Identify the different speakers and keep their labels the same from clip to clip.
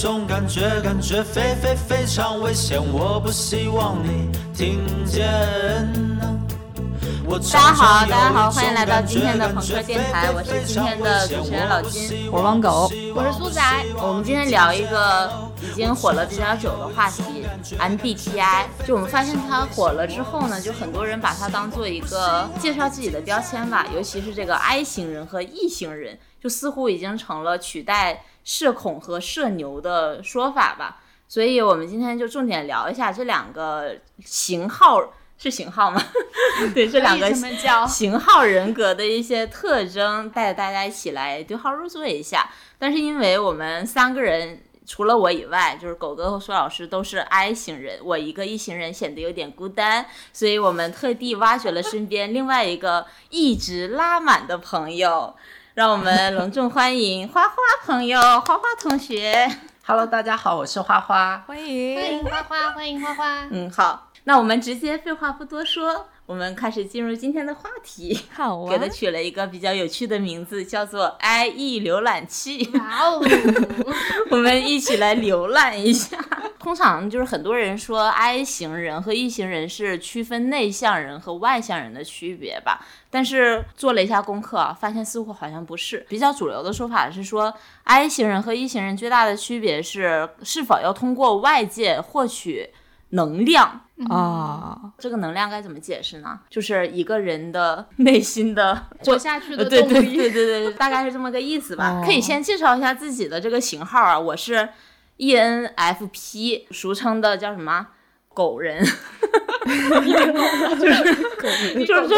Speaker 1: 种感觉，感觉非非非常危险，我不希望你听见。大
Speaker 2: 家好，大家好，欢迎来到今天的朋克电台，我是今天的主持人老金，
Speaker 3: 我是汪狗，
Speaker 4: 我是苏仔。
Speaker 2: 我们今天聊一个已经火了比较久的话题，MBTI。就我们发现它火了之后呢，就很多人把它当做一个介绍自己的标签吧，尤其是这个 I 型人和 E 型人，就似乎已经成了取代社恐和社牛的说法吧。所以我们今天就重点聊一下这两个型号。是型号吗？对，这两个型号人格的一些特征，带着大家一起来对号入座一下。但是因为我们三个人除了我以外，就是狗哥和苏老师都是 I 型人，我一个 E 型人显得有点孤单，所以我们特地挖掘了身边另外一个一直拉满的朋友，让我们隆重欢迎花花朋友，花花同学。
Speaker 5: Hello，大家好，我是花花，
Speaker 3: 欢迎
Speaker 4: 欢迎花花，欢迎花花。
Speaker 2: 嗯，好。那我们直接废话不多说，我们开始进入今天的话题。
Speaker 3: 好啊，
Speaker 2: 给它取了一个比较有趣的名字，叫做 IE 浏览器。
Speaker 4: 哇哦，
Speaker 2: 我们一起来浏览一下。通常就是很多人说 I 型人和 E 型人是区分内向人和外向人的区别吧？但是做了一下功课，发现似乎好像不是。比较主流的说法是说，I 型人和 E 型人最大的区别是是否要通过外界获取。能量
Speaker 3: 啊，
Speaker 2: 这个能量该怎么解释呢？就是一个人的内心的
Speaker 4: 活下去的
Speaker 2: 动力。对对对对对，大概是这么个意思吧。可以先介绍一下自己的这个型号啊，我是 ENFP，俗称的叫什么？狗人，就是 就是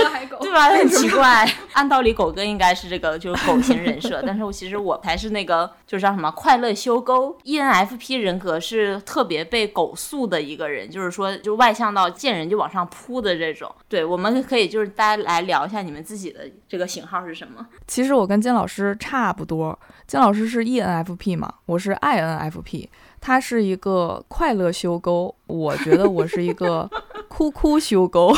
Speaker 2: 对吧？很奇怪。按道理狗哥应该是这个就是狗型人设，但是我其实我才是那个就是叫什么快乐修沟。ENFP 人格是特别被狗素的一个人，就是说就外向到见人就往上扑的这种。对，我们可以就是大家来聊一下你们自己的这个型号是什么？
Speaker 3: 其实我跟金老师差不多，金老师是 ENFP 嘛，我是 INFP。他是一个快乐修沟，我觉得我是一个 哭哭修沟，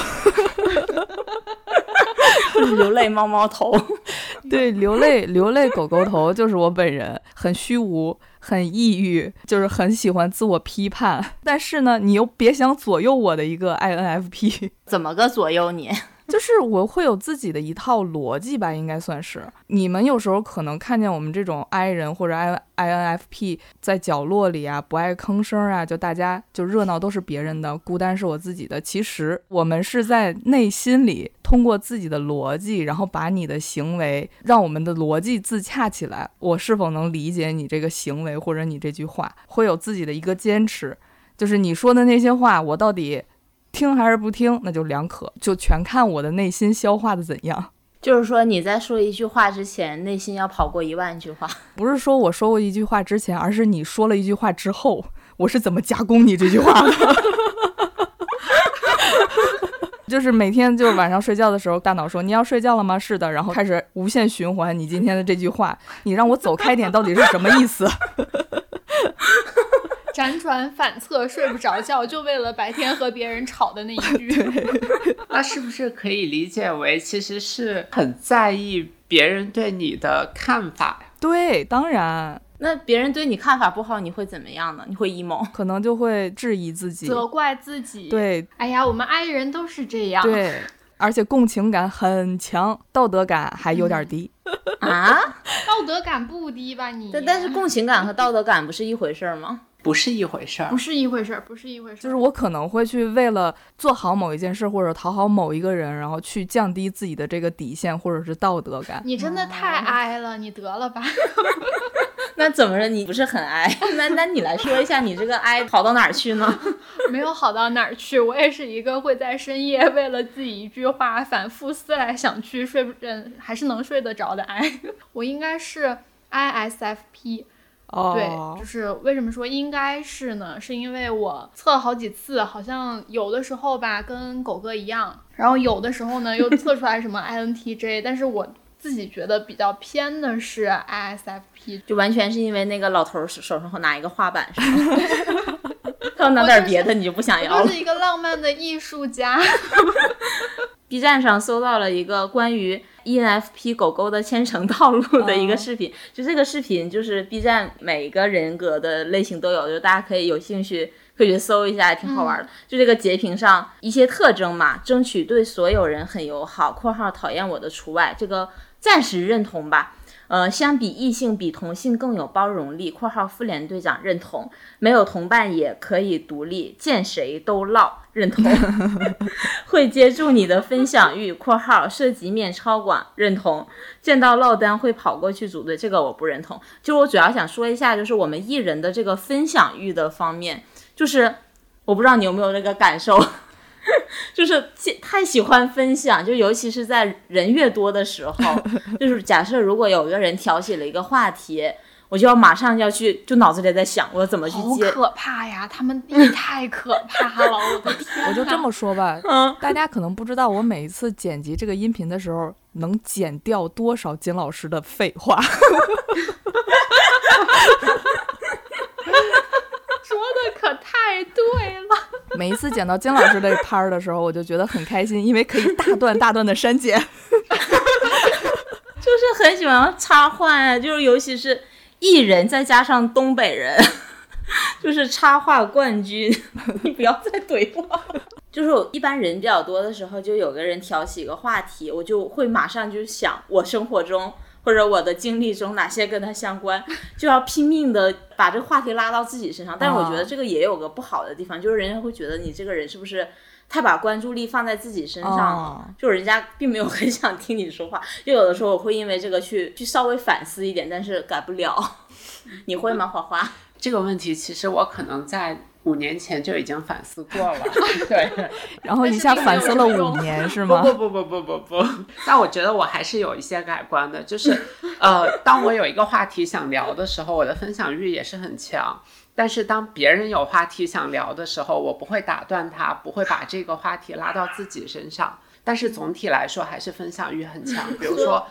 Speaker 2: 流泪猫猫头，
Speaker 3: 对，流泪流泪狗狗头就是我本人，很虚无，很抑郁，就是很喜欢自我批判，但是呢，你又别想左右我的一个 INFP，
Speaker 2: 怎么个左右你？
Speaker 3: 就是我会有自己的一套逻辑吧，应该算是。你们有时候可能看见我们这种 I 人或者 I INFP 在角落里啊，不爱吭声啊，就大家就热闹都是别人的，孤单是我自己的。其实我们是在内心里通过自己的逻辑，然后把你的行为让我们的逻辑自洽起来。我是否能理解你这个行为或者你这句话，会有自己的一个坚持。就是你说的那些话，我到底。听还是不听，那就两可，就全看我的内心消化的怎样。
Speaker 2: 就是说你在说一句话之前，内心要跑过一万句话。
Speaker 3: 不是说我说过一句话之前，而是你说了一句话之后，我是怎么加工你这句话的？就是每天就是晚上睡觉的时候，大脑说你要睡觉了吗？是的，然后开始无限循环你今天的这句话，你让我走开点，到底是什么意思？
Speaker 4: 辗转反侧，睡不着觉，就为了白天和别人吵的那一句。
Speaker 5: 那是不是可以理解为，其实是很在意别人对你的看法呀？
Speaker 3: 对，当然。
Speaker 2: 那别人对你看法不好，你会怎么样呢？你会 emo，
Speaker 3: 可能就会质疑自己，
Speaker 4: 责怪自己。
Speaker 3: 对，
Speaker 4: 哎呀，我们 I 人都是这样。
Speaker 3: 对，而且共情感很强，道德感还有点低。
Speaker 2: 啊？
Speaker 4: 道德感不低吧？你？
Speaker 2: 但但是共情感和道德感不是一回事吗？
Speaker 5: 不是一回事儿，
Speaker 4: 不是一回事儿，不是一回事儿。
Speaker 3: 就是我可能会去为了做好某一件事或者讨好某一个人，然后去降低自己的这个底线或者是道德感。
Speaker 4: 你真的太哀了，你得了吧？
Speaker 2: 那怎么着？你不是很哀？那那你来说一下，你这个哀好到哪儿去呢？
Speaker 4: 没有好到哪儿去，我也是一个会在深夜为了自己一句话反复思来想去，睡不着还是能睡得着的哀。我应该是 ISFP。对，就是为什么说应该是呢？是因为我测了好几次，好像有的时候吧跟狗哥一样，然后有的时候呢又测出来什么 INTJ，但是我自己觉得比较偏的是 ISFP，
Speaker 2: 就完全是因为那个老头手上拿一个画板，是吗？他要拿点别的，你就不想要
Speaker 4: 了。是一个浪漫的艺术家。
Speaker 2: B 站上搜到了一个关于 ENFP 狗狗的千层套路的一个视频。就这个视频，就是 B 站每个人格的类型都有，就大家可以有兴趣可以去搜一下，也挺好玩的。就这个截屏上一些特征嘛，争取对所有人很友好（括号讨厌我的除外），这个暂时认同吧。呃，相比异性，比同性更有包容力（括号妇联队长认同），没有同伴也可以独立，见谁都唠认同，会接住你的分享欲（括号涉及面超广认同），见到落单会跑过去组队，这个我不认同。就我主要想说一下，就是我们艺人的这个分享欲的方面，就是我不知道你有没有那个感受。就是太喜欢分享，就尤其是在人越多的时候，就是假设如果有一个人挑起了一个话题，我就要马上要去，就脑子里在想我怎么去接。
Speaker 4: 好可怕呀！他们也太可怕了，我的天！
Speaker 3: 我就这么说吧，大家可能不知道，我每一次剪辑这个音频的时候，能剪掉多少金老师的废话。
Speaker 4: 说的可太对了。
Speaker 3: 每一次剪到金老师的拍儿的时候，我就觉得很开心，因为可以大段大段的删减。
Speaker 2: 就是很喜欢插话呀，就是尤其是艺人再加上东北人，就是插画冠军。你不要再怼我。就是我一般人比较多的时候，就有个人挑起一个话题，我就会马上就想我生活中。或者我的经历中哪些跟他相关，就要拼命的把这个话题拉到自己身上。但是我觉得这个也有个不好的地方，就是人家会觉得你这个人是不是太把关注力放在自己身上了？就人家并没有很想听你说话。就有的时候我会因为这个去去稍微反思一点，但是改不了。你会吗，花花？
Speaker 5: 这个问题其实我可能在。五年前就已经反思过了，对，
Speaker 3: 然后一下反思了五年，是吗？
Speaker 5: 不不不不不不不，但我觉得我还是有一些改观的，就是，呃，当我有一个话题想聊的时候，我的分享欲也是很强。但是当别人有话题想聊的时候，我不会打断他，不会把这个话题拉到自己身上。但是总体来说，还是分享欲很强。比如说，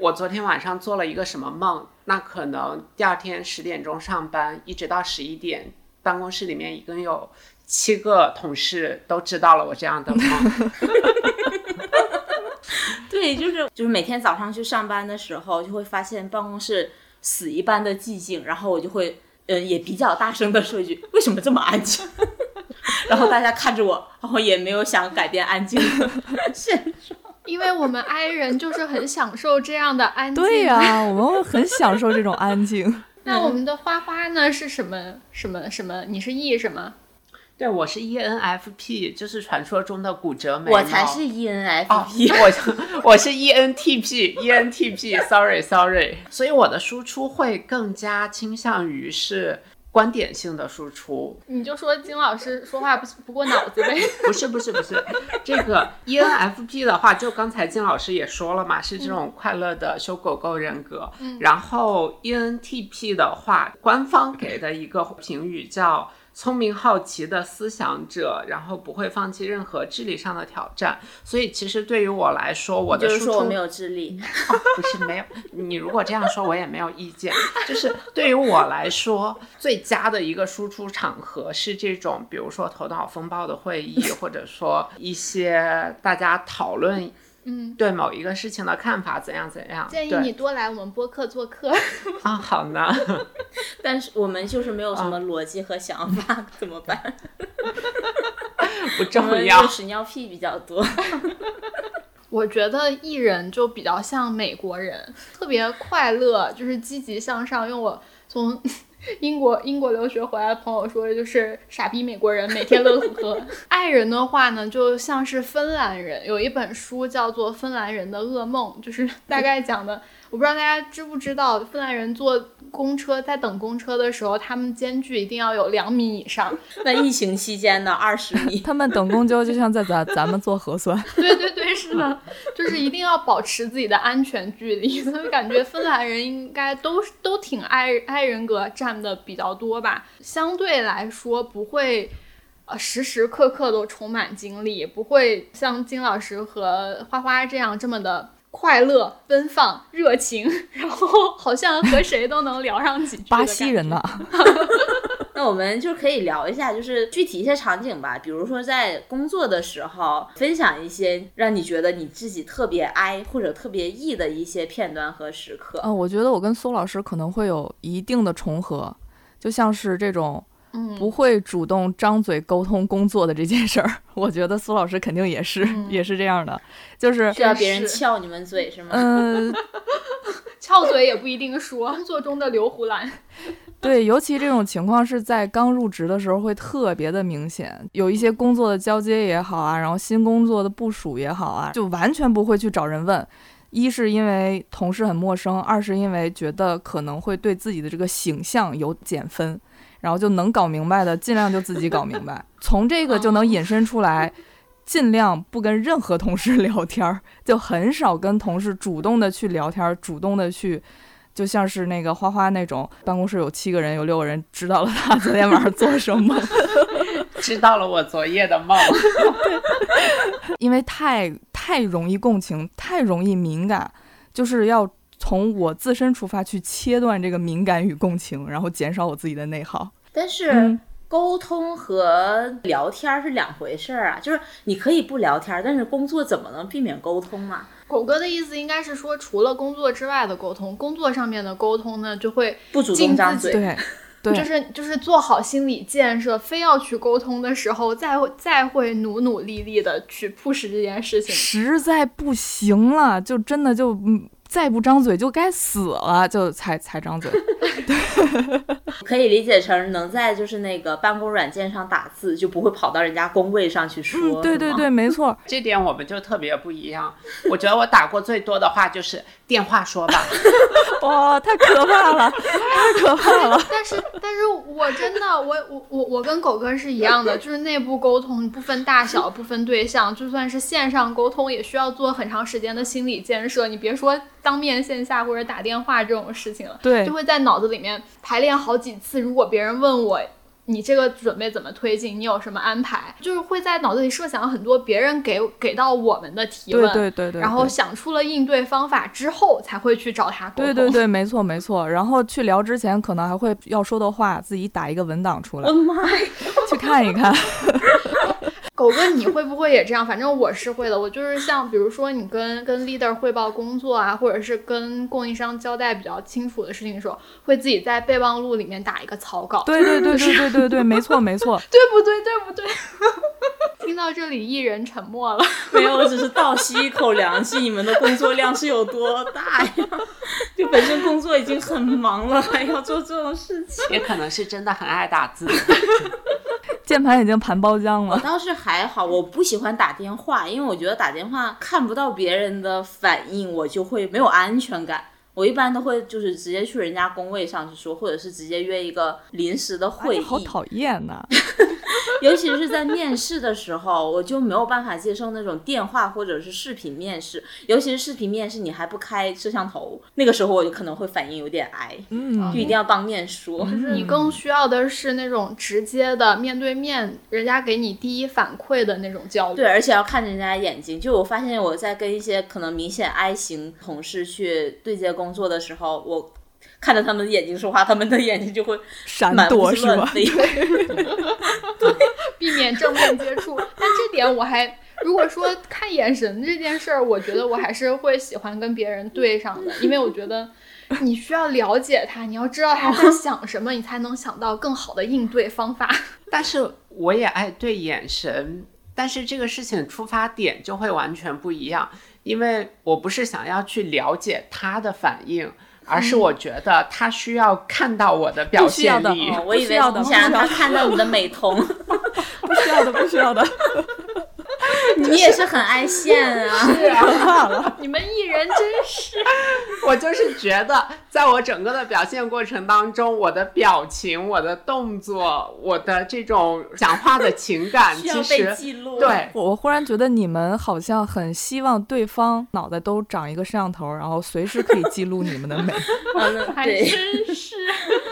Speaker 5: 我昨天晚上做了一个什么梦，那可能第二天十点钟上班，一直到十一点。办公室里面一共有七个同事都知道了我这样的梦。
Speaker 2: 对，就是就是每天早上去上班的时候，就会发现办公室死一般的寂静，然后我就会嗯也比较大声的说一句：“为什么这么安静？” 然后大家看着我，然后也没有想改变安静的 现状，
Speaker 4: 因为我们 I 人就是很享受这样的安静。
Speaker 3: 对呀，我们很享受这种安静。
Speaker 4: 那我们的花花呢？是什么什么什么？你是 E 什么？
Speaker 5: 对，我是 ENFP，就是传说中的骨折眉
Speaker 2: 毛。我才是 ENFP，
Speaker 5: 我我是 ENTP，ENTP，Sorry Sorry。所以我的输出会更加倾向于是。观点性的输出，
Speaker 4: 你就说金老师说话不不过脑子呗？
Speaker 5: 不是不是不是，这个 ENFP 的话，就刚才金老师也说了嘛，是这种快乐的修狗狗人格。然后 ENTP 的话，官方给的一个评语叫。聪明好奇的思想者，然后不会放弃任何智力上的挑战。所以其实对于我来说，我的输出
Speaker 2: 没有智力，
Speaker 5: 不是没有。你如果这样说，我也没有意见。就是对于我来说，最佳的一个输出场合是这种，比如说头脑风暴的会议，或者说一些大家讨论。
Speaker 4: 嗯，
Speaker 5: 对某一个事情的看法怎样怎样？
Speaker 4: 建议你多来我们播客做客
Speaker 5: 啊。好呢，
Speaker 2: 但是我们就是没有什么逻辑和想法，怎么办？
Speaker 5: 不重要，
Speaker 2: 屎尿屁比较多。
Speaker 4: 我觉得艺人就比较像美国人，特别快乐，就是积极向上。用我从。英国英国留学回来的朋友说，就是傻逼美国人每天乐呵呵。爱人的话呢，就像是芬兰人，有一本书叫做《芬兰人的噩梦》，就是大概讲的。我不知道大家知不知道，芬兰人坐公车在等公车的时候，他们间距一定要有两米以上。
Speaker 2: 那疫情期间呢，二十米。
Speaker 3: 他们等公交就像在咱咱们做核酸。
Speaker 4: 对对对，是的，就是一定要保持自己的安全距离。所以感觉芬兰人应该都都挺爱爱人格占的比较多吧。相对来说，不会呃时时刻刻都充满精力，不会像金老师和花花这样这么的。快乐、奔放、热情，然后好像和谁都能聊上几句。
Speaker 3: 巴西人呢？
Speaker 2: 那我们就可以聊一下，就是具体一些场景吧，比如说在工作的时候，分享一些让你觉得你自己特别 I 或者特别 E 的一些片段和时刻。
Speaker 3: 嗯，我觉得我跟苏老师可能会有一定的重合，就像是这种
Speaker 4: 嗯，
Speaker 3: 不会主动张嘴沟通工作的这件事儿，我觉得苏老师肯定也是、
Speaker 4: 嗯
Speaker 3: 也是这样的，就是
Speaker 2: 需要别人撬你们嘴是吗？
Speaker 3: 嗯、
Speaker 4: 撬嘴也不一定说，工作中的刘胡兰。
Speaker 3: 对，尤其这种情况是在刚入职的时候会特别的明显，有一些工作的交接也好啊，然后新工作的部署也好啊，就完全不会去找人问。一是因为同事很陌生，二是因为觉得可能会对自己的这个形象有减分，然后就能搞明白的尽量就自己搞明白。从这个就能引申出来，尽量不跟任何同事聊天儿，就很少跟同事主动的去聊天儿，主动的去。就像是那个花花那种，办公室有七个人，有六个人知道了他昨天晚上做什么，
Speaker 5: 知道了我昨夜的梦。
Speaker 3: 因为太太容易共情，太容易敏感，就是要从我自身出发去切断这个敏感与共情，然后减少我自己的内耗。
Speaker 2: 但是。
Speaker 3: 嗯
Speaker 2: 沟通和聊天儿是两回事儿啊，就是你可以不聊天儿，但是工作怎么能避免沟通嘛？
Speaker 4: 狗哥的意思应该是说，除了工作之外的沟通，工作上面的沟通呢，就会
Speaker 2: 不主动张嘴，
Speaker 3: 对，对，
Speaker 4: 就是就是做好心理建设，非要去沟通的时候，再会再会努努力力的去 push 这件事情。
Speaker 3: 实在不行了，就真的就嗯，再不张嘴就该死了，就才才张嘴。
Speaker 2: 可以理解成能在就是那个办公软件上打字，就不会跑到人家工位上去说。
Speaker 3: 嗯，对对对，没错。
Speaker 5: 这点我们就特别不一样。我觉得我打过最多的话就是电话说吧，
Speaker 3: 哇，太可怕了，太可怕了。
Speaker 4: 但是，但是我真的，我我我我跟狗哥是一样的，就是内部沟通不分大小，不分对象，就算是线上沟通，也需要做很长时间的心理建设。你别说当面线下或者打电话这种事情了，
Speaker 3: 对
Speaker 4: 就会在脑子里面排练好几次。如果别人问我。你这个准备怎么推进？你有什么安排？就是会在脑子里设想很多别人给给到我们的提问，
Speaker 3: 对对对对，
Speaker 4: 然后想出了应对方法之后，才会去找他沟通。
Speaker 3: 对对对，没错没错。然后去聊之前，可能还会要说的话自己打一个文档出来！去看一看。
Speaker 4: 狗哥，你会不会也这样？反正我是会的。我就是像比如说，你跟跟 leader 汇报工作啊，或者是跟供应商交代比较清楚的事情的时候，会自己在备忘录里面打一个草稿，
Speaker 3: 对对对对对对对，没错没错。
Speaker 4: 对不对？对不对？听到这里，一人沉默了。
Speaker 2: 没有，我只是倒吸一口凉气。你们的工作量是有多大呀？就本身工作已经很忙了，还要做这种事情。
Speaker 5: 也可能是真的很爱打字。
Speaker 3: 键盘已经盘包浆了。
Speaker 2: 我倒是还好，我不喜欢打电话，因为我觉得打电话看不到别人的反应，我就会没有安全感。我一般都会就是直接去人家工位上去说，或者是直接约一个临时的会议。
Speaker 3: 哎好讨厌呐！
Speaker 2: 尤其是在面试的时候，我就没有办法接受那种电话或者是视频面试，尤其是视频面试，你还不开摄像头，那个时候我就可能会反应有点矮，
Speaker 3: 嗯
Speaker 2: 就一定要当面说。
Speaker 4: 你更需要的是那种直接的面对面，人家给你第一反馈的那种交流。
Speaker 2: 对，而且要看着人家眼睛。就我发现我在跟一些可能明显 I 型同事去对接工作的时候，我看着他们的眼睛说话，他们的眼睛就会
Speaker 3: 闪躲是吧？
Speaker 2: 子乱飞。
Speaker 4: 避免正面接触。但这点我还，如果说看眼神这件事儿，我觉得我还是会喜欢跟别人对上的，因为我觉得你需要了解他，你要知道他在想什么，你才能想到更好的应对方法。
Speaker 5: 但是我也爱对眼神，但是这个事情出发点就会完全不一样，因为我不是想要去了解他的反应。而是我觉得他需要看到我的表
Speaker 3: 不需要的
Speaker 5: 现力，
Speaker 2: 哦，我以为你想让他看到你的美瞳，
Speaker 3: 不需要的，不需要的。
Speaker 2: 你也是很爱现啊。
Speaker 4: 是啊 你们艺人真是，
Speaker 5: 我就是觉得，在我整个的表现过程当中，我的表情、我的动作、我的这种讲话的情感，
Speaker 2: 需要被
Speaker 5: 其实
Speaker 2: 记录。
Speaker 5: 对
Speaker 3: 我我忽然觉得你们好像很希望对方脑袋都长一个摄像头，然后随时可以记录你们的美。
Speaker 2: 嗯，
Speaker 4: 还，真是。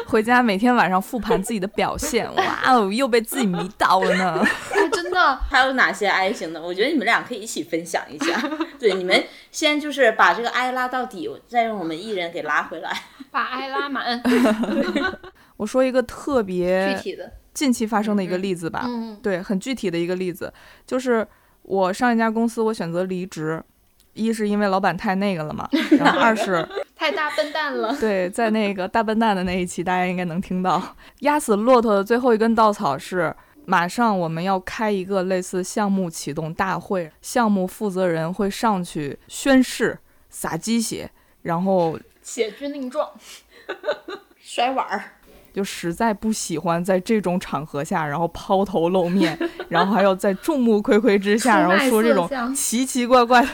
Speaker 3: 回家每天晚上复盘自己的表现，哇哦，又被自己迷倒了呢。
Speaker 4: 哎，真的，
Speaker 2: 还有哪些 I 型的？我觉得你们俩可以一起分享一下。对，你们先就是把这个 I 拉到底，再用我们艺人给拉回来。
Speaker 4: 把爱拉满。
Speaker 3: 我说一个特别
Speaker 2: 具体的，
Speaker 3: 近期发生的一个例子吧，
Speaker 4: 嗯，
Speaker 3: 对，很具体的一个例子，就是我上一家公司，我选择离职，一是因为老板太那个了嘛，然后二是
Speaker 4: 太大笨蛋了。
Speaker 3: 对，在那个大笨蛋的那一期，大家应该能听到，压死骆驼的最后一根稻草是，马上我们要开一个类似项目启动大会，项目负责人会上去宣誓、撒鸡血，然后
Speaker 4: 写军令状，
Speaker 2: 摔碗儿，
Speaker 3: 就实在不喜欢在这种场合下，然后抛头露面，然后还要在众目睽睽之下，然后说这种奇奇怪怪的，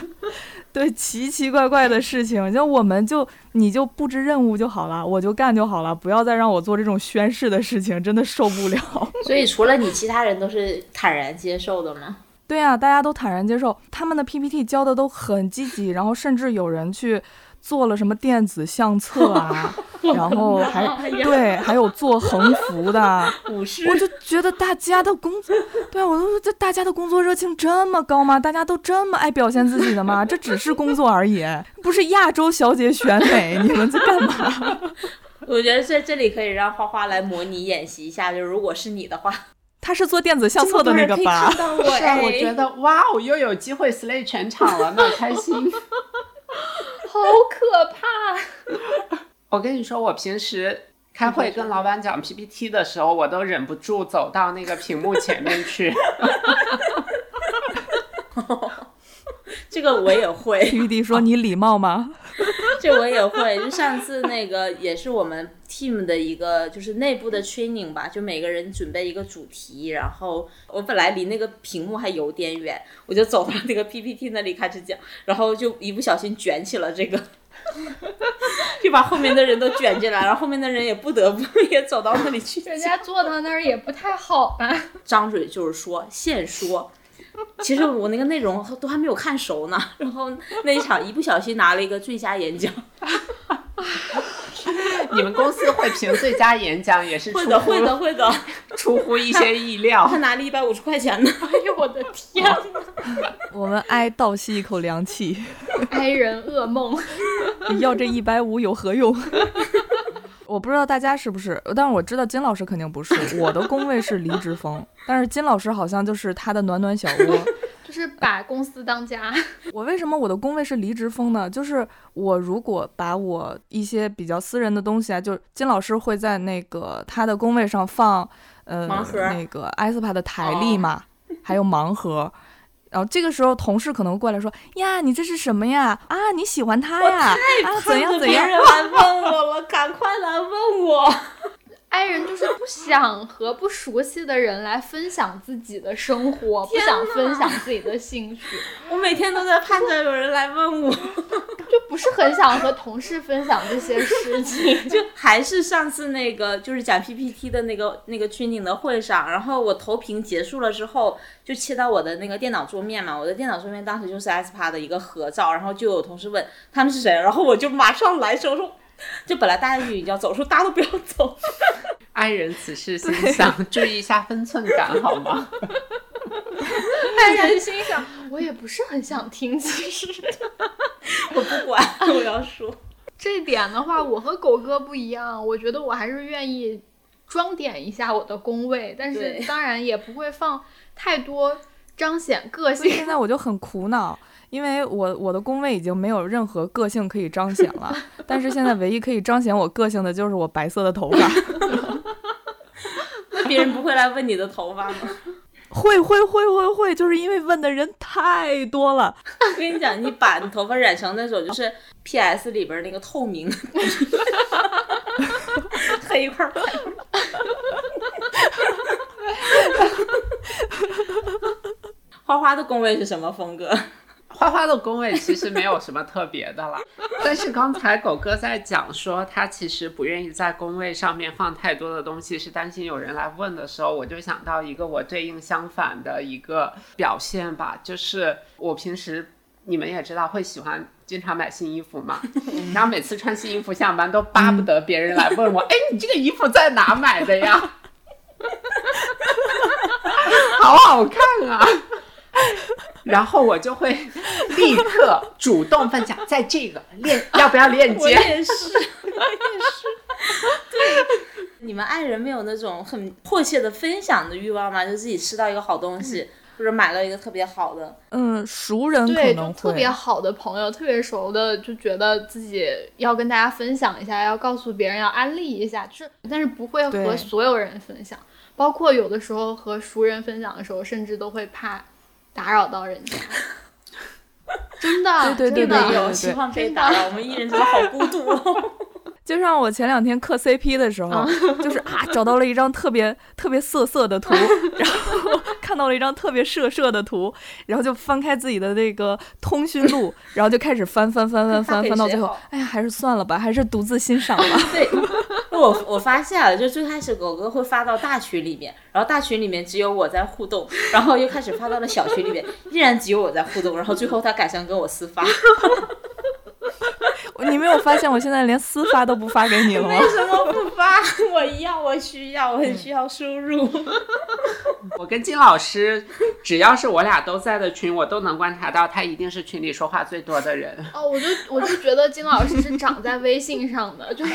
Speaker 3: 对奇奇怪怪的事情，就我们就你就布置任务就好了，我就干就好了，不要再让我做这种宣誓的事情，真的受不了。
Speaker 2: 所以除了你，其他人都是坦然接受的吗？
Speaker 3: 对啊，大家都坦然接受，他们的 PPT 交的都很积极，然后甚至有人去做了什么电子相册啊，然后还对，还有做横幅的。我就觉得大家的工作，对啊我都说这大家的工作热情这么高吗？大家都这么爱表现自己的吗？这只是工作而已，不是亚洲小姐选美，你们在干嘛？
Speaker 2: 我觉得在这里可以让花花来模拟演习一下，就如果是你的话，
Speaker 3: 他是做电子相册的那个吧？
Speaker 5: 是我觉得哇哦，又有机会 slay 全场了，那开心。
Speaker 4: 好可怕！
Speaker 5: 我跟你说，我平时开会跟老板讲 PPT 的时候，我都忍不住走到那个屏幕前面去。
Speaker 2: 这个我也会，
Speaker 3: PPT 说你礼貌吗？
Speaker 2: 这我也会。就上次那个也是我们 team 的一个就是内部的 training 吧，就每个人准备一个主题，然后我本来离那个屏幕还有点远，我就走到那个 PPT 那里开始讲，然后就一不小心卷起了这个。就把后面的人都卷进来，然后后面的人也不得不也走到那里去
Speaker 4: 人家坐到那儿也不太好吧？
Speaker 2: 张嘴就是说，现说。其实我那个内容都还没有看熟呢，然后那一场一不小心拿了一个最佳演讲，
Speaker 5: 你们公司会评最佳演讲，也是出
Speaker 2: 会的会的
Speaker 5: 乎
Speaker 2: 会的，
Speaker 5: 出乎一些意料
Speaker 2: 他。拿了一百五十块钱呢。
Speaker 4: 哎呦我的天呐，
Speaker 3: 我们哀倒吸一口凉气，
Speaker 4: 哀人噩梦。
Speaker 3: 要这一百五有何用？我不知道大家是不是，但是我知道金老师肯定不是。我的工位是离职风，但是金老师好像就是他的暖暖小窝。
Speaker 4: 就是把公司当家，
Speaker 3: 我为什么我的工位是离职风呢？就是我如果把我一些比较私人的东西啊，就金老师会在那个他的工位上放呃
Speaker 2: 盲盒
Speaker 3: 那个艾斯帕的台历嘛，还有盲盒。然后这个时候，同事可能会过来说：“呀，你这是什么呀？啊，你喜欢他呀？啊，怎样怎样？”
Speaker 2: 别人来问我了，赶快来问我。
Speaker 4: 爱人就是不想和不熟悉的人来分享自己的生活，不想分享自己的兴趣，
Speaker 2: 我每天都在盼着有人来问我，
Speaker 4: 就不是很想和同事分享这些事情。
Speaker 2: 就还是上次那个就是讲 PPT 的那个那个 training 的会上，然后我投屏结束了之后，就切到我的那个电脑桌面嘛，我的电脑桌面当时就是 SPA 的一个合照，然后就有同事问他们是谁，然后我就马上来手说。就本来大家就已经要走，说大家都不要走，
Speaker 5: 爱人此时心想：注意一下分寸感好吗？
Speaker 4: 爱人心想，我也不是很想听，其实。
Speaker 2: 我不管，我要说。
Speaker 4: 这点的话，我和狗哥不一样，我觉得我还是愿意装点一下我的工位，但是当然也不会放太多彰显个性。
Speaker 3: 现在我就很苦恼，因为我我的工位已经没有任何个性可以彰显了，但是现在唯一可以彰显我个性的就是我白色的头发。
Speaker 2: 那别人不会来问你的头发吗？
Speaker 3: 会会会会会，就是因为问的人太多了。
Speaker 2: 我跟你讲，你把你头发染成那种就是 PS 里边那个透明，黑一块儿白。花花的工位是什么风格？
Speaker 5: 花花的工位其实没有什么特别的了，但是刚才狗哥在讲说他其实不愿意在工位上面放太多的东西，是担心有人来问的时候，我就想到一个我对应相反的一个表现吧，就是我平时你们也知道会喜欢经常买新衣服嘛，然后每次穿新衣服下班都巴不得别人来问我，哎，你这个衣服在哪买的呀？好好看啊！然后我就会 立刻主动分享，在这个链 要不要链接？
Speaker 2: 我
Speaker 5: 也是，我？
Speaker 2: 也是，你们爱人没有那种很迫切的分享的欲望吗？就自己吃到一个好东西，或者买了一个特别好的，
Speaker 3: 嗯，熟人可
Speaker 4: 对，就特别好的朋友，特别熟的，就觉得自己要跟大家分享一下，要告诉别人，要安利一下，就是但是不会和所有人分享，包括有的时候和熟人分享的时候，甚至都会怕打扰到人家。真的，
Speaker 3: 对对对对
Speaker 2: 有希望被打扰，我们艺人觉得好孤独哦。
Speaker 3: 就像我前两天磕 CP 的时候，就是啊，找到了一张特别特别色色的图，然后看到了一张特别色色的图，然后就翻开自己的那个通讯录，然后就开始翻翻翻翻翻，翻到最后，哎呀，还是算了吧，还是独自欣赏吧。
Speaker 2: 对，我我发现了，就最开始狗哥会发到大群里面，然后大群里面只有我在互动，然后又开始发到了小群里面，依然只有我在互动，然后最后他改成跟我私发。
Speaker 3: 你没有发现我现在连私发都不发给你了吗？
Speaker 2: 为什么不发？我要，我需要，我很需要输入。
Speaker 5: 我跟金老师，只要是我俩都在的群，我都能观察到他一定是群里说话最多的人。
Speaker 4: 哦，我就我就觉得金老师是长在微信上的，就是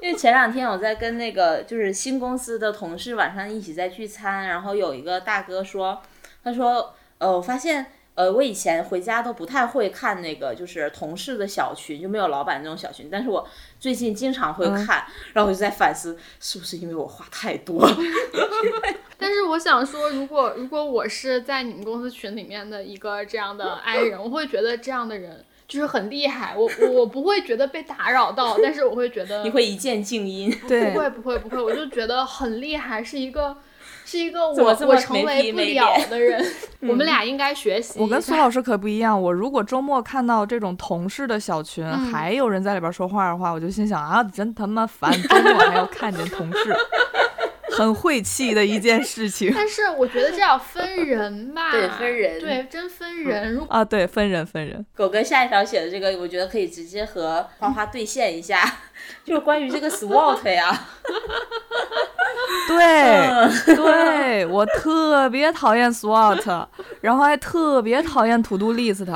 Speaker 2: 因为前两天我在跟那个就是新公司的同事晚上一起在聚餐，然后有一个大哥说，他说，呃，我发现。呃，我以前回家都不太会看那个，就是同事的小群，就没有老板那种小群。但是我最近经常会看，然后我就在反思，是不是因为我话太多？
Speaker 4: 但是我想说，如果如果我是在你们公司群里面的一个这样的 i 人，我会觉得这样的人就是很厉害。我我我不会觉得被打扰到，但是我会觉得
Speaker 2: 你会一键静音。
Speaker 3: 对
Speaker 4: 不会不会不会，我就觉得很厉害，是一个是一个我我
Speaker 2: 这么没
Speaker 4: 成为不了的人。我们俩应该学习。
Speaker 3: 我跟苏老师可不一样，我如果周末看到这种同事的小群，还有人在里边说话的话，我就心想啊，真他妈烦，周末还要看见同事，很晦气的一件事情
Speaker 4: 但是我觉得这要分人吧，
Speaker 2: 对分人
Speaker 4: 对，真分人。如
Speaker 3: 啊。对，分人分人。
Speaker 2: 狗哥下一条写的这个，我觉得可以直接和花花兑现一下，就是关于这个 SWOT 呀。
Speaker 3: 对，对我特别讨厌 SWOT，然后还特别讨厌 To Do List，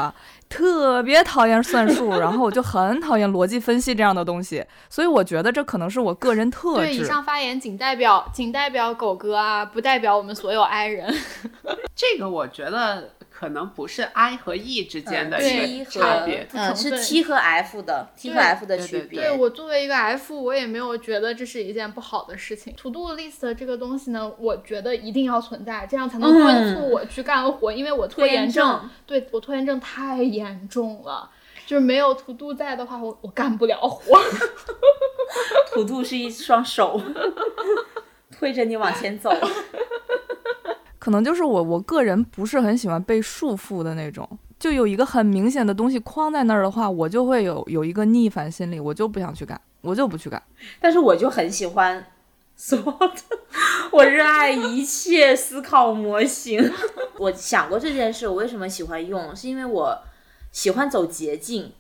Speaker 3: 特别讨厌算数，然后我就很讨厌逻辑分析这样的东西，所以我觉得这可能是我个人特
Speaker 4: 对以。上发言仅代表仅代表狗哥啊，不代表我们所有 i 人。
Speaker 5: 这个我觉得可能不是 I 和 E 之间的
Speaker 4: 对
Speaker 5: 一个差别。
Speaker 2: 嗯，是 T 和 F 的 T 和 F 的区别。
Speaker 4: 对我作为一个 F，我也没有觉得这是一件不好的事情。To do list 这个东西呢，我觉得一定要存在，这样才能敦促我去干活，因为我拖延症，对我拖延症太严重了。就是没有 to do 在的话，我我干不了活。
Speaker 2: 土度是一双手，推着你往前走。
Speaker 3: 可能就是我我个人不是很喜欢被束缚的那种，就有一个很明显的东西框在那儿的话，我就会有有一个逆反心理，我就不想去干，我就不去干。
Speaker 2: 但是我就很喜欢 SWOT，我热爱一切思考模型。我想过这件事，我为什么喜欢用，是因为我喜欢走捷径。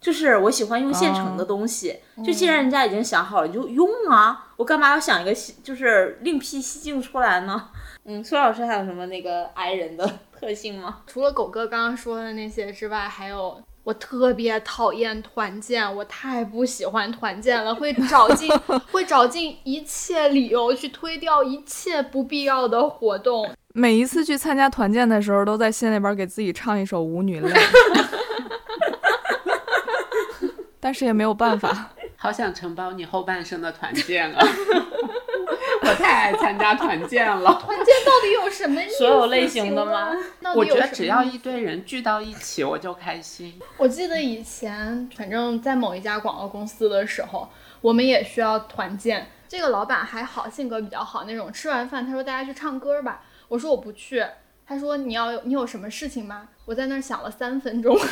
Speaker 2: 就是我喜欢用现成的东西，就既然人家已经想好了，你就用啊！我干嘛要想一个西就是另辟蹊径出来呢？嗯，苏老师还有什么那个 i 人的特性吗？
Speaker 4: 除了狗哥刚刚说的那些之外，还有我特别讨厌团建，我太不喜欢团建了，会找尽 会找尽一切理由去推掉一切不必要的活动。
Speaker 3: 每一次去参加团建的时候，都在心里边给自己唱一首《舞女泪》，但是也没有办法。
Speaker 5: 好想承包你后半生的团建啊！我太爱参加团建了。
Speaker 4: 团建到底有什么意思？
Speaker 2: 所有类型的吗？
Speaker 4: 到底
Speaker 5: 我觉得
Speaker 4: 有
Speaker 5: 只要一堆人聚到一起，我就开心。
Speaker 4: 我记得以前，反正在某一家广告公司的时候，我们也需要团建。这个老板还好，性格比较好那种。吃完饭，他说大家去唱歌吧。我说我不去。他说你要你有什么事情吗？我在那儿想了三分钟。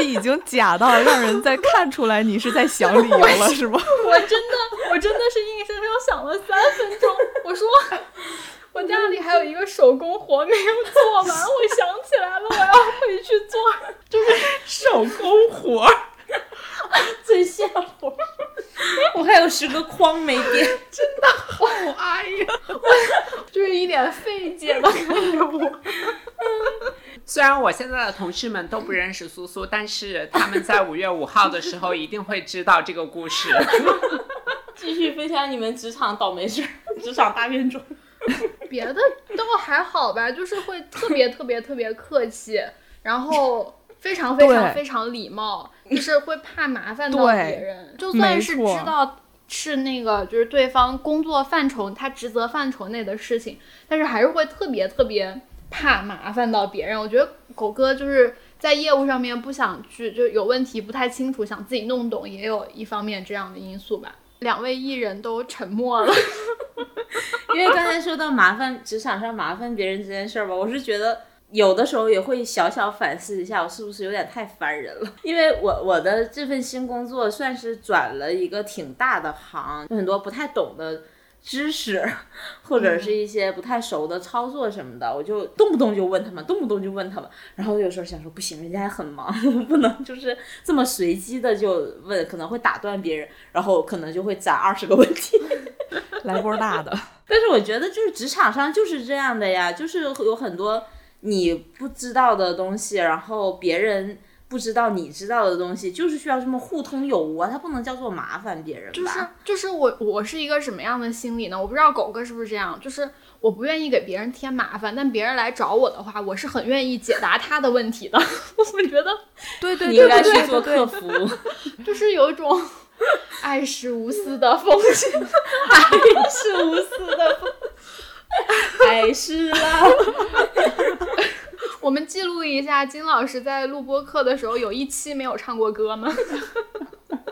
Speaker 3: 就是已经假到让人在看出来你是在想理由了，是吗？
Speaker 4: 我真的，我真的是硬生生想了三分钟。我说，我家里还有一个手工活没有做完，我想起来了，我要回去做。就是
Speaker 5: 手工活儿，
Speaker 2: 最吓我！我还有十个框没编，真的，
Speaker 5: 好爱呀！
Speaker 4: 我就是一脸费解的看着我。
Speaker 5: 虽虽然我现在的同事们都不认识苏苏，但是他们在五月五号的时候一定会知道这个故事。
Speaker 2: 继续分享你们职场倒霉事，职场大变种。
Speaker 4: 别的都还好吧，就是会特别特别特别客气，然后非常非常非常礼貌，就是会怕麻烦到别人。就算是知道是那个就是对方工作范畴、他职责范畴内的事情，但是还是会特别特别怕麻烦到别人。我觉得狗哥就是在业务上面不想去，就有问题不太清楚，想自己弄懂，也有一方面这样的因素吧。两位艺人都沉默了。
Speaker 2: 因为刚才说到麻烦职场上麻烦别人这件事儿吧，我是觉得有的时候也会小小反思一下，我是不是有点太烦人了？因为我我的这份新工作算是转了一个挺大的行，有很多不太懂的。知识，或者是一些不太熟的操作什么的，我就动不动就问他们，动不动就问他们。然后有时候想说，不行，人家还很忙，我 不能就是这么随机的就问，可能会打断别人，然后可能就会攒二十个问题。
Speaker 3: 来波大的。
Speaker 2: 但是我觉得就是职场上就是这样的呀，就是有很多你不知道的东西，然后别人不知道你知道的东西，就是需要这么互通有无啊，它不能叫做麻烦别人吧？
Speaker 4: 就是就是我我是一个什么样的心理呢？我不知道狗哥是不是这样，就是我不愿意给别人添麻烦，但别人来找我的话，我是很愿意解答他的问题的。我觉得
Speaker 3: 对对
Speaker 2: 你应该
Speaker 3: 对对
Speaker 2: 去做
Speaker 3: 对
Speaker 2: 客服，
Speaker 4: 就是有一种爱是无私的奉献。
Speaker 2: 是无私的，还是啦。
Speaker 4: 我们记录一下，金老师在录播课的时候有一期没有唱过歌吗？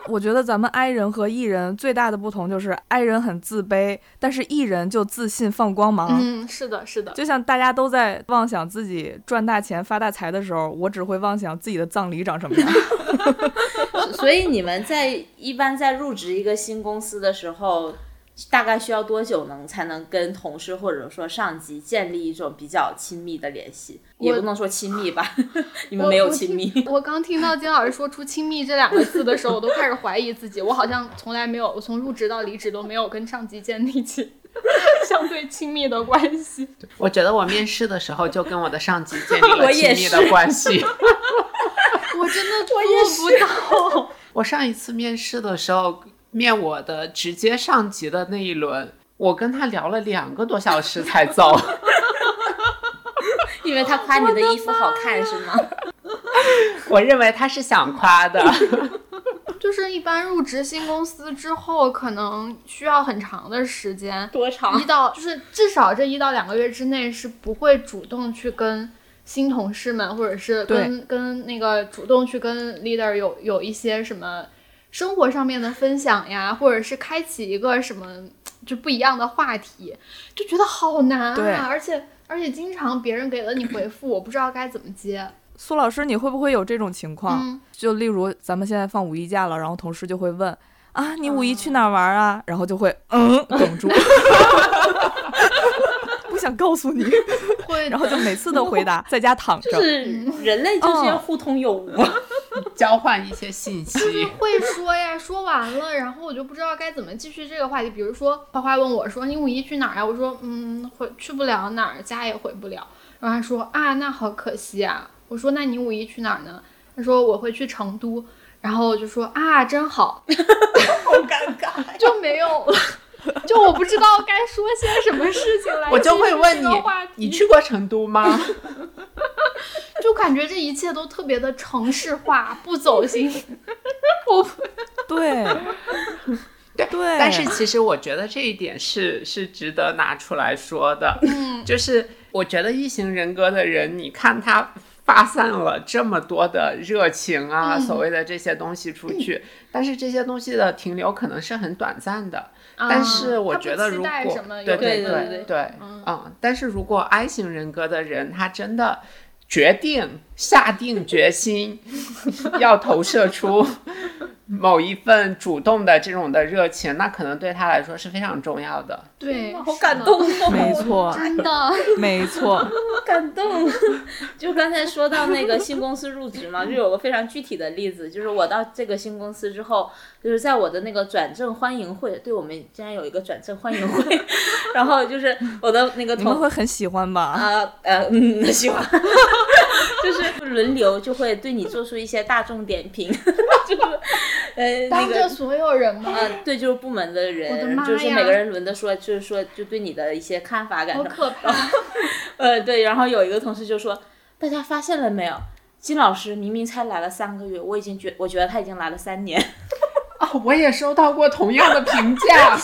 Speaker 3: 我觉得咱们 I 人和 E 人最大的不同就是 I 人很自卑，但是 E 人就自信放光芒。
Speaker 4: 嗯，是的，是的。
Speaker 3: 就像大家都在妄想自己赚大钱发大财的时候，我只会妄想自己的葬礼长什么样。
Speaker 2: 所以你们在一般在入职一个新公司的时候，大概需要多久能才能跟同事或者说上级建立一种比较亲密的联系？也不能说亲密吧，你们没有亲密。
Speaker 4: 我我刚听到金老师说出“亲密”这两个字的时候，我都开始怀疑自己。我好像从来没有，我从入职到离职都没有跟上级建立起 相对亲密的关系。
Speaker 5: 我觉得我面试的时候就跟我的上级建立了亲密的关系。
Speaker 4: 我真的做不到。
Speaker 5: 我上一次面试的时候，面我的直接上级的那一轮，我跟他聊了两个多小时才走。
Speaker 2: 因为他夸你的衣服好看是吗？
Speaker 5: 我认为他是想夸的。
Speaker 4: 就是一般入职新公司之后，可能需要很长的时间，
Speaker 2: 多长
Speaker 4: 一？到就是至少这一到两个月之内是不会主动去跟新同事们，或者是跟跟那个主动去跟 leader 有有一些什么生活上面的分享呀，或者是开启一个什么就不一样的话题，就觉得好难啊！而且而且经常别人给了你回复，我不知道该怎么接。
Speaker 3: 苏老师，你会不会有这种情况？
Speaker 4: 嗯，
Speaker 3: 就例如咱们现在放五一假了，然后同事就会问啊，你五一去哪儿玩啊？然后就会嗯 哽住，不 想告诉你，
Speaker 4: 会，
Speaker 3: 然后就每次都回答在家躺着。
Speaker 2: 就是人类就是要互通有无。
Speaker 5: 交换一些信息。
Speaker 4: 会说呀，说完了，然后我就不知道该怎么继续这个话题。比如说，花花问我说：“你五一去哪儿呀？”我说：“嗯，回去不了哪儿，家也回不了。”然后他说：“啊，那好可惜啊。”我说：“那你五一去哪儿呢？”他说：“我会去成都。”然后我就说：“啊，真好。”
Speaker 2: 好尴尬。
Speaker 4: 就没有了，就我不知道该说些什么事情来。
Speaker 5: 我就会问你，你去过成都吗？
Speaker 4: 就感觉这一切都特别的城市化，不走心。我不
Speaker 3: 对，
Speaker 5: 对
Speaker 3: 对
Speaker 5: 但是其实我觉得这一点是是值得拿出来说的，
Speaker 4: 嗯
Speaker 5: 就是我觉得异型人格的人，你看他发散了这么多的热情啊，
Speaker 4: 嗯
Speaker 5: 所谓的这些东西出去，但是这些东西的停留可能是很短暂的。但是我觉得，如果对对
Speaker 2: 对对
Speaker 4: 嗯，
Speaker 5: 但是如果 I 型人格的人，他真的决定下定决心 要投射出某一份主动的这种的热情，那可能对他来说是非常重要的。
Speaker 4: 对，
Speaker 2: 好感动哦！
Speaker 3: 没错，
Speaker 4: 真的。
Speaker 3: 没错，
Speaker 2: 感动。就刚才说到那个新公司入职嘛，就有个非常具体的例子，就是我到这个新公司之后，就是在我的那个转正欢迎会，对我们竟然有一个转正欢迎会，然后就是我的那个同
Speaker 3: 你们会很喜欢吧？
Speaker 2: 啊呃嗯喜欢，就是轮流就会对你做出一些大众点评，就是呃那
Speaker 4: 当着
Speaker 2: 个。
Speaker 4: 所有人吗？
Speaker 2: 嗯，对，就是部门的人，就是每个人轮着说，就是说，就对你的一些看法感
Speaker 4: 好。可怕！
Speaker 2: 呃，对，然后有一个同事就说：“大家发现了没有？金老师明明才来了三个月，我已经觉我觉得他已经来了三年。
Speaker 5: 哦，我也收到过同样的评价。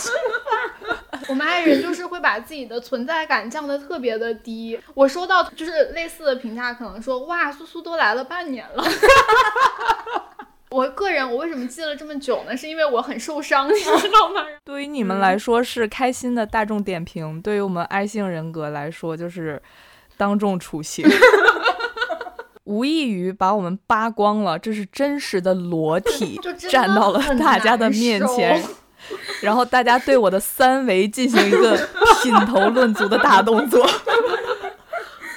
Speaker 4: 我们爱人就是会把自己的存在感降得特别的低。我收到就是类似的评价，可能说哇，苏苏都来了半年了。我个人，我为什么记了这么久呢？是因为我很受伤，你知道吗？
Speaker 3: 对于你们来说是开心的大众点评，对于我们 I 性人格来说就是当众处刑。无异于把我们扒光了，这是真实的裸体站到了大家的面前
Speaker 4: 难，
Speaker 3: 然后大家对我的三维进行一个品头论足的大动作。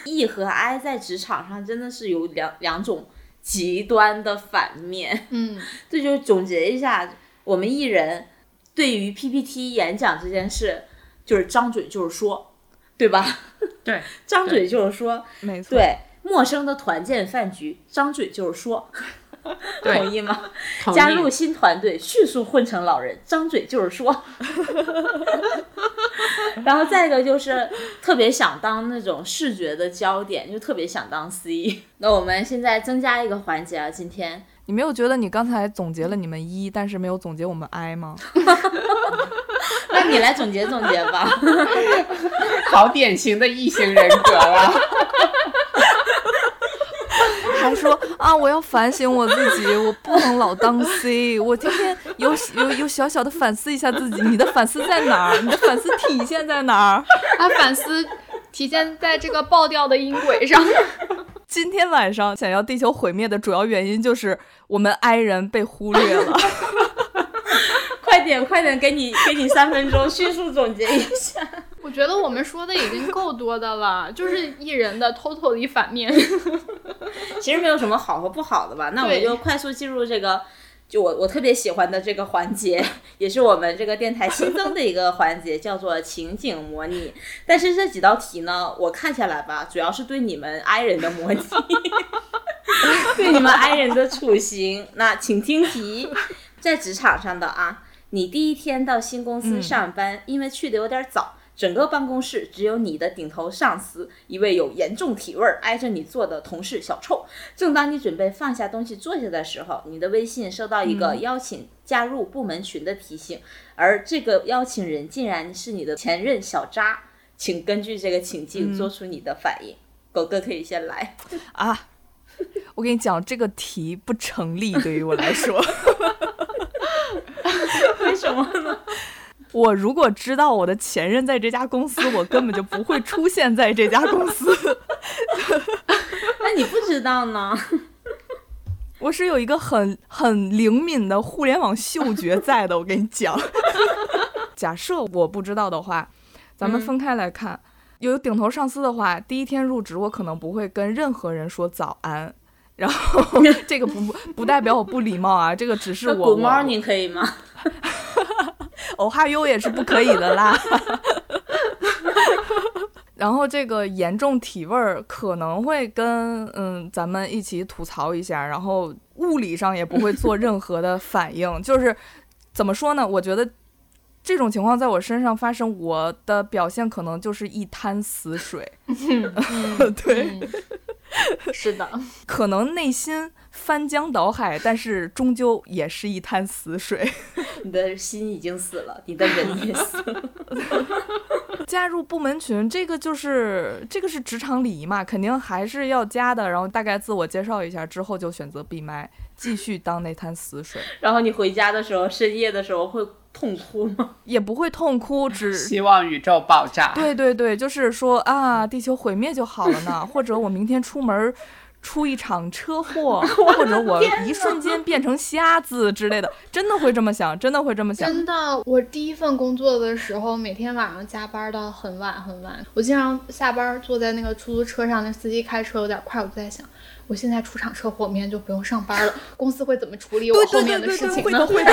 Speaker 2: E 和 I 在职场上真的是有两两种极端的反面。
Speaker 4: 嗯，
Speaker 2: 这就总结一下，我们艺人对于 PPT 演讲这件事，就是张嘴就是说，对吧？
Speaker 5: 对，
Speaker 2: 张嘴就是说，
Speaker 3: 没错，
Speaker 2: 对。陌生的团建饭局，张嘴就是说，
Speaker 5: 对
Speaker 2: 同意吗？
Speaker 5: 同意
Speaker 2: 加入新团队，迅速混成老人，张嘴就是说。然后再一个就是特别想当那种视觉的焦点，就特别想当 C。那我们现在增加一个环节啊，今天
Speaker 3: 你没有觉得你刚才总结了你们一，但是没有总结我们 I 吗？
Speaker 2: 那你来总结总结吧。
Speaker 5: 好典型的异性人格啊。
Speaker 3: 还说啊，我要反省我自己，我不能老当 C，我今天有有有小小的反思一下自己。你的反思在哪儿？你的反思体现在哪儿？
Speaker 4: 他反思体现在这个爆掉的音轨上。
Speaker 3: 今天晚上想要地球毁灭的主要原因就是我们 I 人被忽略了。
Speaker 2: 快点，快点，给你给你三分钟，迅速总结一下。
Speaker 4: 我觉得我们说的已经够多的了，就是艺人的 totally 反面。
Speaker 2: 其实没有什么好和不好的吧，那我们就快速进入这个，就我我特别喜欢的这个环节，也是我们这个电台新增的一个环节，叫做情景模拟。但是这几道题呢，我看下来吧，主要是对你们 I 人的模拟，对你们 I 人的处刑。那请听题，在职场上的啊，你第一天到新公司上班，因为去的有点早。整个办公室只有你的顶头上司，一位有严重体味儿、挨着你坐的同事小臭。正当你准备放下东西坐下的时候，你的微信收到一个邀请加入部门群的提醒，而这个邀请人竟然是你的前任小渣。请根据这个情境做出你的反应。狗哥可以先来。
Speaker 3: 啊，我跟你讲，这个题不成立，对于我来说。
Speaker 2: 为什么呢？
Speaker 3: 我如果知道我的前任在这家公司，我根本就不会出现在这家公司。
Speaker 2: 那你不知道呢？
Speaker 3: 我是有一个很很灵敏的互联网嗅觉在的，我跟你讲。假设我不知道的话，咱们分开来看。有顶头上司的话，第一天入职，我可能不会跟任何人说早安。然后这个不不代表我不礼貌啊，这个只是我。
Speaker 2: Good morning 可以吗？
Speaker 3: 哦哈哟也是不可以的啦。然后这个严重体味儿可能会跟嗯咱们一起吐槽一下，然后物理上也不会做任何的反应。就是怎么说呢？我觉得这种情况在我身上发生，我的表现可能就是一滩死水。嗯 对，
Speaker 4: 是的，
Speaker 3: 可能内心翻江倒海，但是终究也是一滩死水。
Speaker 2: 你的心已经死了，你的人也死了。
Speaker 3: 加入部门群，这个就是这个是职场礼仪嘛，肯定还是要加的。然后大概自我介绍一下之后，就选择闭麦，继续当那滩死水，
Speaker 2: 然后你回家的时候，深夜的时候会痛哭吗？
Speaker 3: 也不会痛哭，只
Speaker 5: 希望宇宙爆炸。
Speaker 3: 对对对，就是说啊，地球毁灭就好了呢，或者我明天出门。出一场车祸，或者我一瞬间变成瞎子之类的，真的会这么想，真的会这么想。
Speaker 4: 真的，我第一份工作的时候，每天晚上加班到很晚很晚。我经常下班坐在那个出租车上，那司机开车有点快，我就在想，我现在出场车祸，明天就不用上班了，公司会怎么处理我后面的事情呢？
Speaker 3: 会的，会的，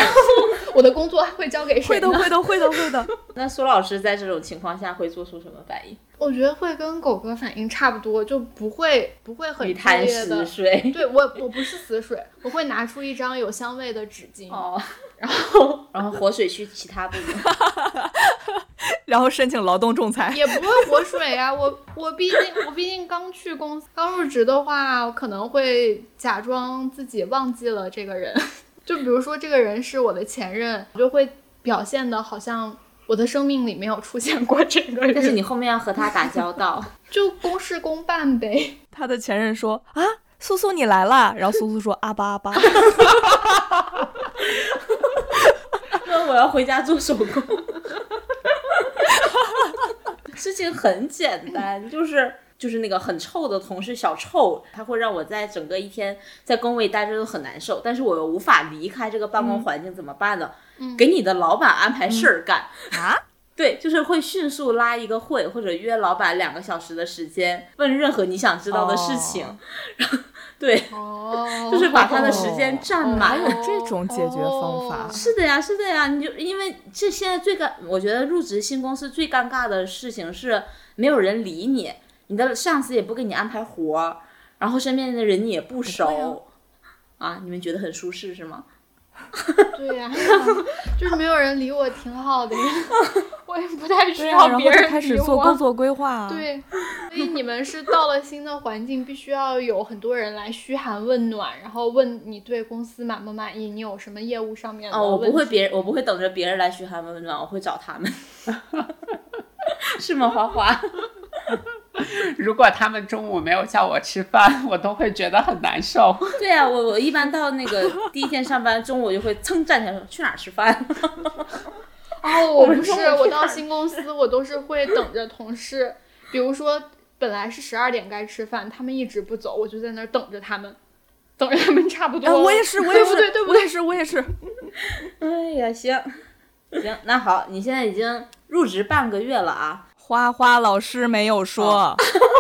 Speaker 4: 我的工作会交给谁呢？
Speaker 3: 会的，会的，会的，会的。
Speaker 2: 那苏老师在这种情况下会做出什么反应？
Speaker 4: 我觉得会跟狗哥反应差不多，就不会不会很剧
Speaker 2: 一滩
Speaker 4: 烈的
Speaker 2: 死。水。
Speaker 4: 对我我不是死水，我会拿出一张有香味的纸巾，
Speaker 2: 哦，然后然后活水去其他部门。
Speaker 3: 然后申请劳动仲裁。
Speaker 4: 也不会活水啊。我我毕竟我毕竟刚去公司，刚入职的话，我可能会假装自己忘记了这个人。就比如说这个人是我的前任，我就会表现的好像我的生命里没有出现过这个人。
Speaker 2: 但是你后面要和他打交道，
Speaker 4: 就公事公办呗。
Speaker 3: 他的前任说啊，苏苏你来啦，然后苏苏说阿巴阿巴。
Speaker 2: 那我要回家做手工。事情很简单，就是就是那个很臭的同事小臭，他会让我在整个一天在工位待着都很难受，但是我又无法离开这个办公环境，怎么办呢？给你的老板安排事儿干。
Speaker 3: 啊？
Speaker 2: 对，就是会迅速拉一个会，或者约老板两个小时的时间，问任何你想知道的事情。
Speaker 3: 哦
Speaker 2: 然后，对，
Speaker 4: 哦
Speaker 2: 就是把他的时间占满。
Speaker 3: 还有这种解决方法？
Speaker 2: 是的呀，是的呀，你就因为这现在最尴，我觉得入职新公司最尴尬的事情是没有人理你，你的上司也不给你安排活儿，然后身边的人你也不熟，啊，你们觉得很舒适是吗？
Speaker 4: 对呀、就是没有人理我，挺好的呀。我也不太需
Speaker 3: 对啊，然后
Speaker 4: 要别人
Speaker 3: 就开始
Speaker 4: 理我
Speaker 3: 做工作规划啊。，
Speaker 4: 对，所以你们是到了新的环境，必须要有很多人来嘘寒问暖，然后问你对公司满不满意，你有什么业务上面的
Speaker 2: 哦，我不会别人，我不会等着别人来嘘寒问暖，我会找他们，是吗？花花？
Speaker 5: 如果他们中午没有叫我吃饭，我都会觉得很难受。
Speaker 2: 对啊，我我一般到那个 第一天上班，中午我就会噌站起来说去哪儿吃饭。
Speaker 4: 哦，我不是，我到新公司，我都是会等着同事，比如说本来是十二点该吃饭，他们一直不走，我就在那儿等着他们，等着他们差不多。
Speaker 3: 哎，我也是，我也是，
Speaker 4: 对不对？对不对？
Speaker 3: 我也是，我也是。
Speaker 2: 哎呀，行行，那好，你现在已经入职半个月了啊。
Speaker 3: 花花老师没有说，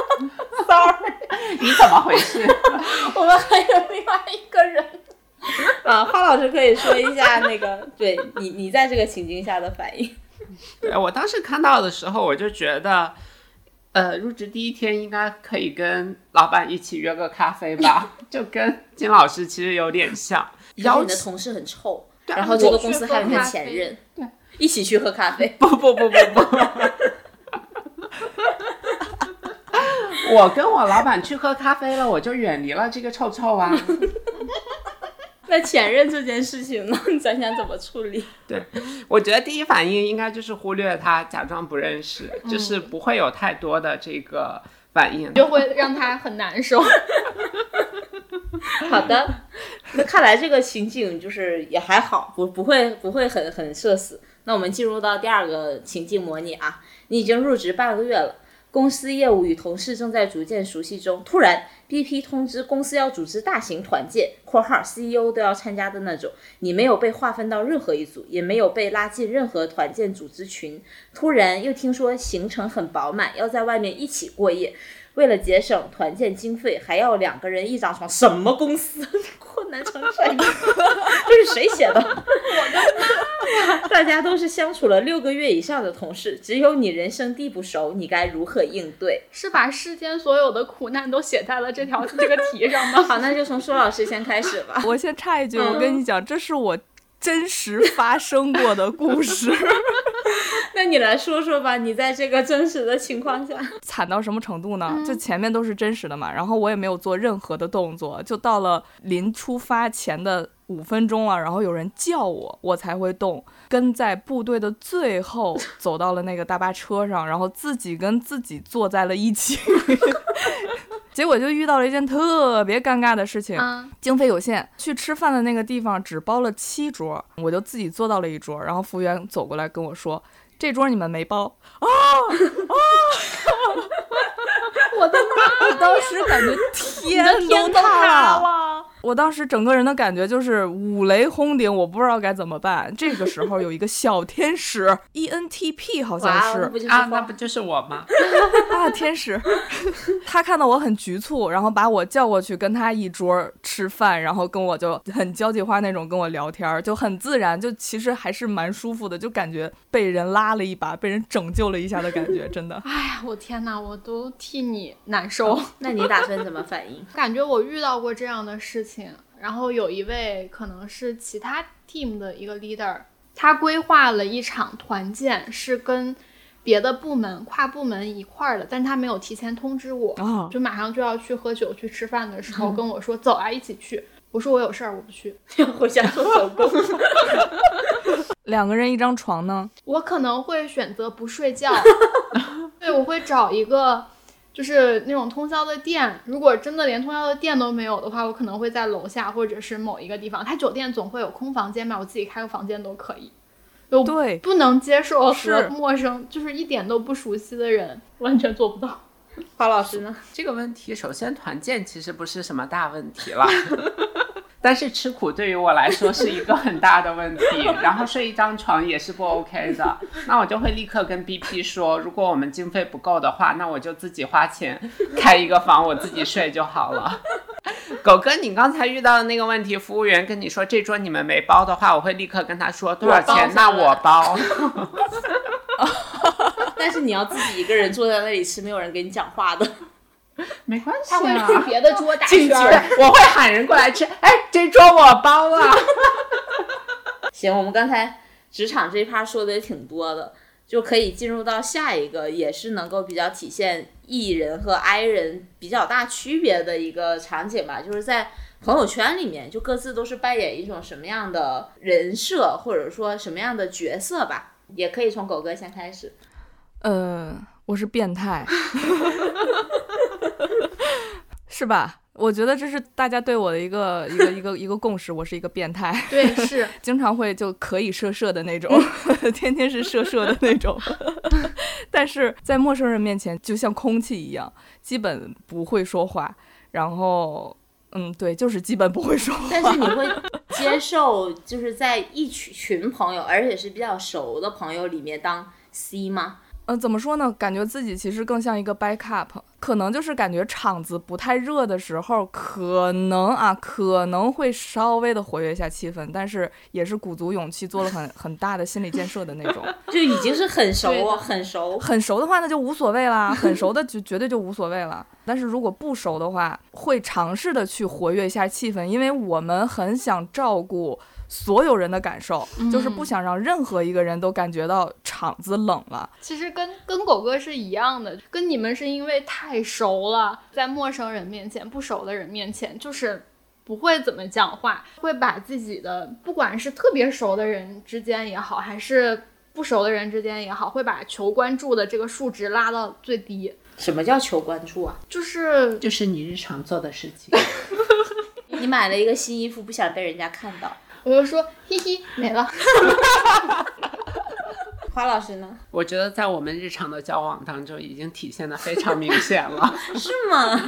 Speaker 2: Sorry，
Speaker 5: 你怎么回事？
Speaker 2: 我们还有另外一个人。啊，花老师可以说一下那个，对你你在这个情境下的反应。
Speaker 5: 对我当时看到的时候，我就觉得，呃，入职第一天应该可以跟老板一起约个咖啡吧，就跟金老师其实有点像。
Speaker 2: 然后
Speaker 5: 邀请
Speaker 2: 你的同事很臭，然后这个公司还有你的前任，对一起去喝咖啡。
Speaker 5: 不不不不不，我跟我老板去喝咖啡了，我就远离了这个臭臭啊。
Speaker 2: 那前任这件事情呢，咱想怎么处理？
Speaker 5: 对我觉得第一反应应该就是忽略他，假装不认识，就是不会有太多的这个反应。
Speaker 4: 就会让他很难受。
Speaker 2: 好的，那看来这个情景就是也还好，不不会不会很很社死。那我们进入到第二个情境模拟啊，你已经入职半个月了，公司业务与同事正在逐渐熟悉中，突然 BP 通知公司要组织大型团建（括号 CEO 都要参加的那种），你没有被划分到任何一组，也没有被拉进任何团建组织群。突然又听说行程很饱满，要在外面一起过夜。为了节省团建经费，还要两个人一张床，什么公司 困难成这样？这是谁写的？我的妈呀！大家都是相处了六个月以上的同事，只有你人生地不熟，你该如何应对？
Speaker 4: 是把世间所有的苦难都写在了这条这个题上吗？
Speaker 2: 好，那就从舒老师先开始吧。
Speaker 3: 我先插一句，我跟你讲，这是我真实发生过的故事，
Speaker 2: 那你来说说吧，你在这个真实的情况下，
Speaker 3: 惨到什么程度呢？就前面都是真实的嘛，然后我也没有做任何的动作，就到了临出发前的五分钟了，然后有人叫我，我才会动，跟在部队的最后走到了那个大巴车上，然后自己跟自己坐在了一起。结果就遇到了一件特别尴尬的事情，
Speaker 4: 啊，
Speaker 3: 经费有限，去吃饭的那个地方只包了七桌，我就自己坐到了一桌，然后服务员走过来跟我说：“这桌你们没包。”啊啊！我的妈！我当时感觉天都塌了。我当时整个人的感觉就是五雷轰顶，我不知道该怎么办。这个时候有一个小天使 ENTP 好像，是
Speaker 5: 啊，那不就是我吗？
Speaker 3: 啊，天使，他看到我很局促，然后把我叫过去跟他一桌吃饭，然后跟我就很交际花那种跟我聊天儿，就很自然，就其实还是蛮舒服的，就感觉被人拉了一把，被人拯救了一下的感觉，真的。
Speaker 4: 哎呀，我天哪，我都替你难受。
Speaker 2: 那你打算怎么反应？
Speaker 4: 感觉我遇到过这样的事情，然后有一位可能是其他 team 的一个 leader，他规划了一场团建，是跟别的部门跨部门一块儿的，但是他没有提前通知我，
Speaker 3: 哦
Speaker 4: 就马上就要去喝酒去吃饭的时候跟我说走啊，一起去。我说我有事儿，我不去。
Speaker 2: 要回家做手工。
Speaker 3: 两个人一张床呢？
Speaker 4: 我可能会选择不睡觉，对，我会找一个就是那种通宵的店。如果真的连通宵的店都没有的话，我可能会在楼下或者是某一个地方。他酒店总会有空房间嘛，我自己开个房间都可以。我
Speaker 3: 对，
Speaker 4: 不能接受
Speaker 3: 是
Speaker 4: 和陌生，就是一点都不熟悉的人，完全做不到。
Speaker 2: 花老师呢？
Speaker 5: 这个问题，首先团建其实不是什么大问题了，但是吃苦对于我来说是一个很大的问题。然后睡一张床也是不 OK 的，那我就会立刻跟 BP 说，如果我们经费不够的话，那我就自己花钱开一个房，我自己睡就好了。狗哥，你刚才遇到的那个问题，服务员跟你说这桌你们没包的话，我会立刻跟他说多少钱，那我包。
Speaker 2: 但是你要自己一个人坐在那里吃，没有人跟你讲话的。
Speaker 5: 没关系
Speaker 4: 他会
Speaker 5: 啊，
Speaker 4: 去别的桌打
Speaker 5: 敬酒
Speaker 4: 圈儿。，
Speaker 5: 我会喊人过来吃。哎，这桌我包了。
Speaker 2: 行，我们刚才职场这一趴说的也挺多的，就可以进入到下一个，也是能够比较体现 E 人和 I 人比较大区别的一个场景吧，就是在朋友圈里面，就各自都是扮演一种什么样的人设，或者说什么样的角色吧。也可以从狗哥先开始。
Speaker 3: 呃，我是变态，是吧？我觉得这是大家对我的一个一个一个一个共识，我是一个变态，
Speaker 4: 对，是
Speaker 3: 经常会就可以射射的那种，天天是射射的那种，但是在陌生人面前就像空气一样，基本不会说话，然后。嗯，对，就是基本不会说话。
Speaker 2: 但是你会 接受，就是在一群群朋友，而且是比较熟的朋友里面当 C 吗？
Speaker 3: 嗯，怎么说呢？感觉自己其实更像一个 backup，可能就是感觉场子不太热的时候，可能啊，可能会稍微的活跃一下气氛，但是也是鼓足勇气做了很很大的心理建设的那种。
Speaker 2: 就已经是很熟很熟。
Speaker 3: 很熟的话，那就无所谓啦；很熟的就绝对就无所谓了。但是如果不熟的话，会尝试的去活跃一下气氛，因为我们很想照顾所有人的感受，就是不想让任何一个人都感觉到场子冷了。
Speaker 4: 其实跟跟狗哥是一样的，跟你们是因为太熟了，在陌生人面前、不熟的人面前，就是不会怎么讲话，会把自己的不管是特别熟的人之间也好，还是不熟的人之间也好，会把求关注的这个数值拉到最低。
Speaker 2: 什么叫求关注啊？
Speaker 4: 就是
Speaker 5: 就是你日常做的事情。
Speaker 2: 你买了一个新衣服，不想被人家看到。
Speaker 4: 我就说，嘿嘿，没了。
Speaker 2: 花老师呢？
Speaker 5: 我觉得在我们日常的交往当中，已经体现的非常明显了。
Speaker 2: 是吗？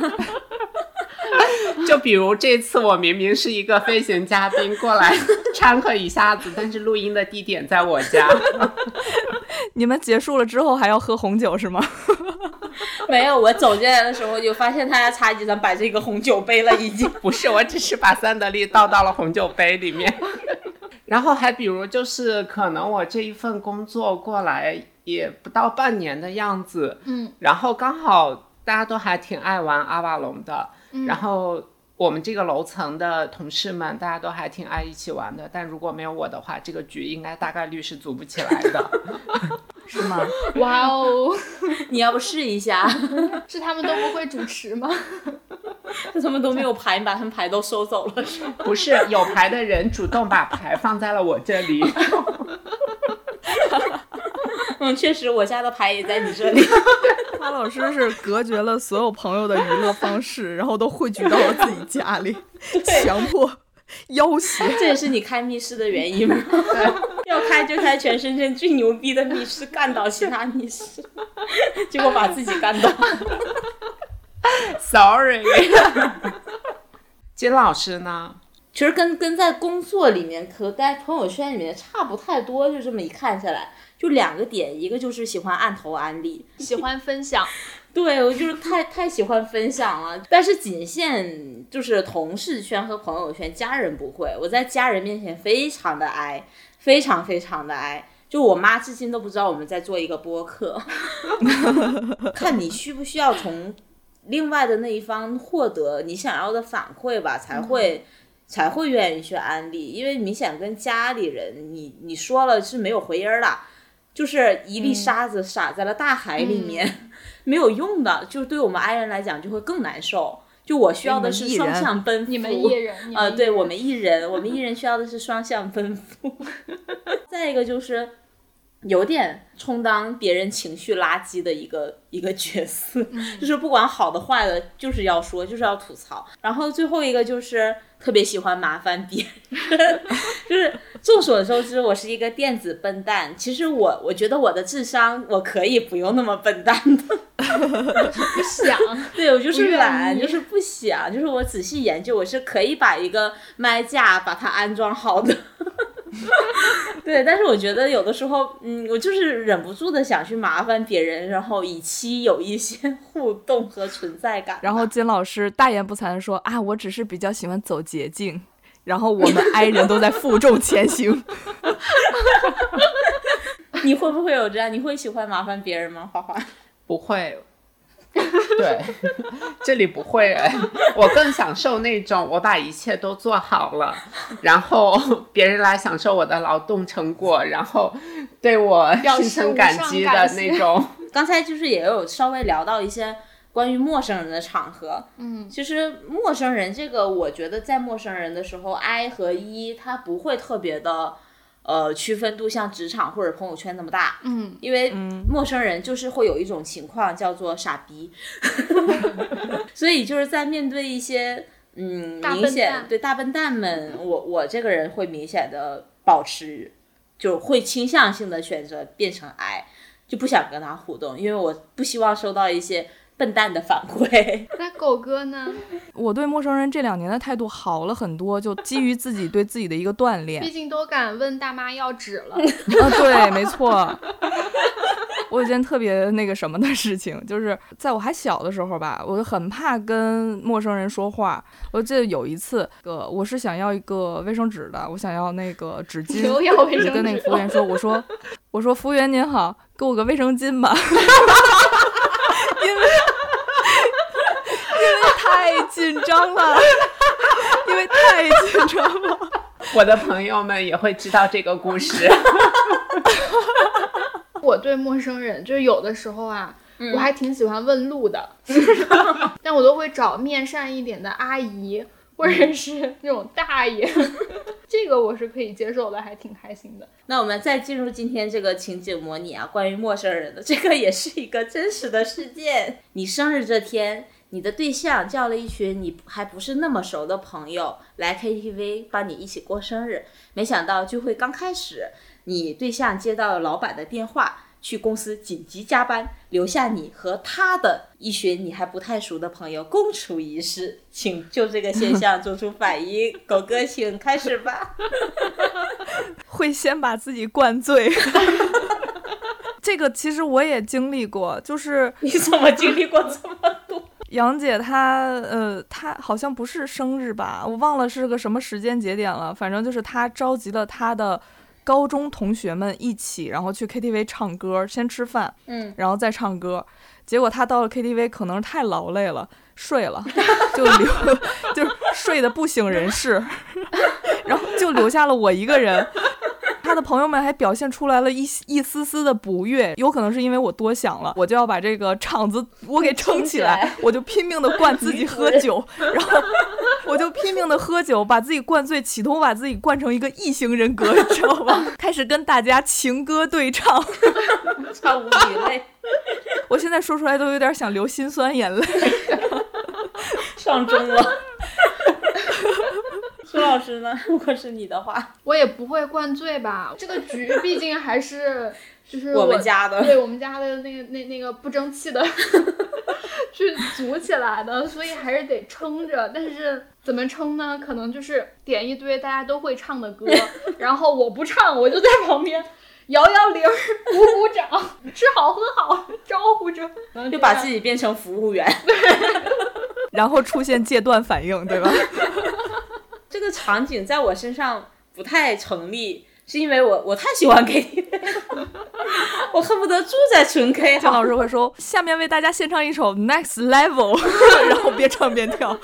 Speaker 5: 就比如这次我明明是一个飞行嘉宾过来掺和一下子，但是录音的地点在我家。
Speaker 3: 你们结束了之后还要喝红酒是吗？
Speaker 2: 没有，我走进来的时候就发现他家茶几上摆着一个红酒杯了，已经。
Speaker 5: 不是，我只是把三得利倒到了红酒杯里面。然后还比如就是可能我这一份工作过来也不到半年的样子，
Speaker 4: 嗯，
Speaker 5: 然后刚好大家都还挺爱玩阿瓦隆的，然后我们这个楼层的同事们大家都还挺爱一起玩的，但如果没有我的话，这个局应该大概率是组不起来的。
Speaker 3: 是吗？
Speaker 4: 哇哦，
Speaker 2: 你要不试一下？
Speaker 4: 是他们都不会主持吗？
Speaker 2: 是他们都没有牌，你把他们牌都收走了，是吗？
Speaker 5: 不是有牌的人主动把牌放在了我这里，
Speaker 2: 嗯，确实，我家的牌也在你这里。
Speaker 3: 他老师是隔绝了所有朋友的娱乐方式，然后都汇聚到了自己家里，强迫 要挟。
Speaker 2: 这也是你开密室的原因吗？要开就开全深圳最牛逼的密室，干倒其他密室，结果把自己干倒。
Speaker 5: Sorry。金老师呢？
Speaker 2: 其实跟跟在工作里面和在朋友圈里面差不太多，就这么一看下来，就两个点，一个就是喜欢按头安利，
Speaker 4: 喜欢分享，
Speaker 2: 对我就是太太喜欢分享了，但是仅限就是同事圈和朋友圈，家人不会。我在家人面前非常的哀，非常非常的哀。就我妈至今都不知道我们在做一个播客，看你需不需要从另外的那一方获得你想要的反馈吧，才会、才会愿意去安利，因为明显跟家里人你你说了是没有回音儿的，就是一粒沙子撒在了大海里面，没有用的，就是对我们爱人来讲就会更难受。就我需要的是双向奔赴，
Speaker 4: 你们艺人，
Speaker 2: 呃，对我们艺人，我们艺人需要的是双向奔赴。再一个就是有点充当别人情绪垃圾的一个一个角色，就是不管好的坏的，就是要说，就是要吐槽。然后最后一个就是特别喜欢麻烦别人，就是众所周知，我是一个电子笨蛋。其实我我觉得我的智商我可以不用那么笨蛋的。
Speaker 4: 不想，
Speaker 2: 对我就是懒，就是不想，就是我仔细研究，我是可以把一个麦架把它安装好的。对，但是我觉得有的时候，嗯，我就是忍不住的想去麻烦别人，然后以期有一些 互动和存在感。
Speaker 3: 然后金老师大言不惭的说啊，我只是比较喜欢走捷径，然后我们 i 人都在负重前行。
Speaker 2: 你会不会有这样？你会喜欢麻烦别人吗？花花？
Speaker 5: 不会。对，这里不会哎，我更享受那种我把一切都做好了，然后 别人来享受我的劳动成果，然后对我心存感激的那种。
Speaker 2: 刚才就是也有稍微聊到一些关于陌生人的场合，
Speaker 4: 嗯，
Speaker 2: 其实陌生人这个，我觉得在陌生人的时候，I 和 E 它不会特别的，呃，区分度像职场或者朋友圈那么大，
Speaker 4: 嗯，
Speaker 2: 因为陌生人就是会有一种情况叫做傻逼，所以就是在面对一些嗯明显对大笨蛋们，我我这个人会明显的保持，就会倾向性的选择变成 I，就不想跟他互动，因为我不希望收到一些笨蛋的反馈。
Speaker 4: 那狗哥呢？
Speaker 3: 我对陌生人这两年的态度好了很多，就基于自己对自己的一个锻炼。
Speaker 4: 毕竟都敢问大妈要纸了，
Speaker 3: 啊，对，没错。我有件特别那个什么的事情，就是在我还小的时候吧，我就很怕跟陌生人说话。我记得有一次，呃，我是想要一个卫生纸的，我想要那个纸巾，
Speaker 4: 又要卫生
Speaker 3: 我就跟那个服务员说，我说，我说服务员您好，给我个卫生巾吧，因为因为太紧张了，因为太紧张了。
Speaker 5: 我的朋友们也会知道这个故事。
Speaker 4: 我对陌生人就是有的时候啊，我还挺喜欢问路的，但我都会找面善一点的阿姨或者是那种大爷，这个我是可以接受的，还挺开心的。
Speaker 2: 那我们再进入今天这个情景模拟啊，关于陌生人的这个也是一个真实的事件。你生日这天，你的对象叫了一群你还不是那么熟的朋友来 KTV 帮你一起过生日，没想到聚会刚开始，你对象接到了老板的电话。去公司紧急加班，留下你和他的一群你还不太熟的朋友共处一室，请就这个现 象做出反应。狗哥，请开始吧。
Speaker 3: 会先把自己灌醉。这个其实我也经历过，就是
Speaker 2: 你怎么经历过这么多？
Speaker 3: 杨姐她呃，她好像不是生日吧，我忘了是个什么时间节点了。反正就是她召集了她的高中同学们一起，然后去 KTV 唱歌，先吃饭，
Speaker 2: 嗯，
Speaker 3: 然后再唱歌。结果她到了 KTV 可能是太劳累了，睡了，就留 就是睡得不省人事，然后就留下了我一个人。他的朋友们还表现出来了一一丝丝的不悦，有可能是因为我多想了，我就要把这个场子我给撑起来，我就拼命的灌自己喝酒，然后我就拼命的喝酒，把自己灌醉，企图把自己灌成一个异形人格，你知道吗？开始跟大家情歌对唱，
Speaker 2: 唱无比累，
Speaker 3: 我现在说出来都有点想流心酸眼泪。
Speaker 2: 上钟了。苏老师呢？如果是你的话，
Speaker 4: 我也不会灌醉吧，这个局毕竟还是就是
Speaker 2: 我们家的
Speaker 4: 对我们家的那个那那个不争气的 去组起来的，所以还是得撑着。但是怎么撑呢？可能就是点一堆大家都会唱的歌，然后我不唱，我就在旁边摇摇铃、鼓鼓掌、吃好喝好，招呼着，
Speaker 2: 就把自己变成服务员。
Speaker 3: 然后出现戒断反应，对吧？
Speaker 2: 这个场景在我身上不太成立，是因为我我太喜欢 KTV，我恨不得住在纯 K。
Speaker 3: 张老师会说：“下面为大家献唱一首《Next Level 》，然后边唱边跳，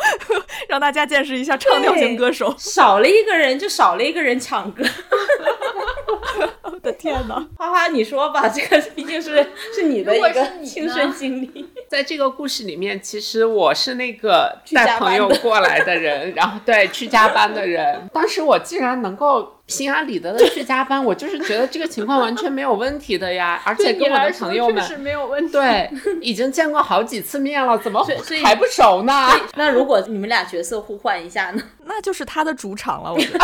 Speaker 3: 让大家见识一下唱跳型歌手。”
Speaker 2: 少了一个人，就少了一个人抢歌。
Speaker 3: 我的天哪！
Speaker 2: 花花，你说吧，这个毕竟是是你的一个亲身经历。
Speaker 5: 在这个故事里面，其实我是那个带朋友过来的人，然后对去加班的人。当时我竟然能够心安理得的去加班，我就是觉得这个情况完全没有问题的呀，而且跟我的朋友们
Speaker 4: 确实没有问题。
Speaker 5: 对 已经见过好几次面了，怎么还不熟呢？
Speaker 2: 那如果你们俩角色互换一下呢？
Speaker 3: 那就是他的主场了，我觉得。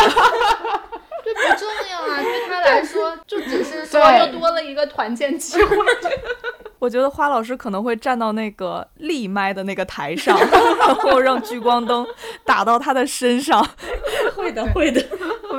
Speaker 4: 这不重要啊，对他来说就只是说又多了一个团建机会。
Speaker 3: 我觉得花老师可能会站到那个立麦的那个台上，然后让聚光灯打到他的身上，
Speaker 2: 会的，会的。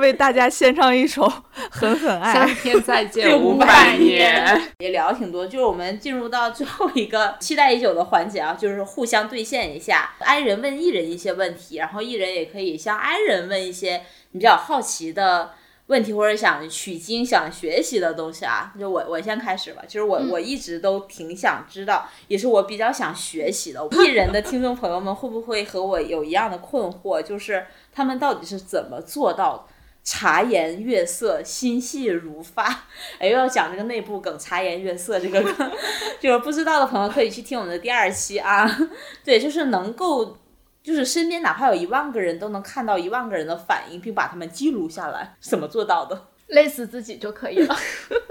Speaker 3: 为大家献唱一首《狠狠爱
Speaker 5: 相》。天再见五
Speaker 2: 500
Speaker 5: 百
Speaker 2: 年
Speaker 5: 年。
Speaker 2: 也聊了挺多，就是我们进入到最后一个期待已久的环节啊，就是互相兑现一下，i 人问艺人一些问题，然后艺人也可以向 i 人问一些你比较好奇的问题，或者想取经、想学习的东西啊。就我我先开始吧，其实我、我一直都挺想知道，也是我比较想学习的。艺 人的听众朋友们会不会和我有一样的困惑，就是他们到底是怎么做到的？茶颜悦色，心细如发。哎，又要讲这个内部梗，茶颜悦色这个梗，就是不知道的朋友可以去听我们的第二期啊。对，就是能够，就是身边哪怕有一万个人都能看到一万个人的反应，并把他们记录下来，怎么做到的？
Speaker 4: 累死自己就可以了，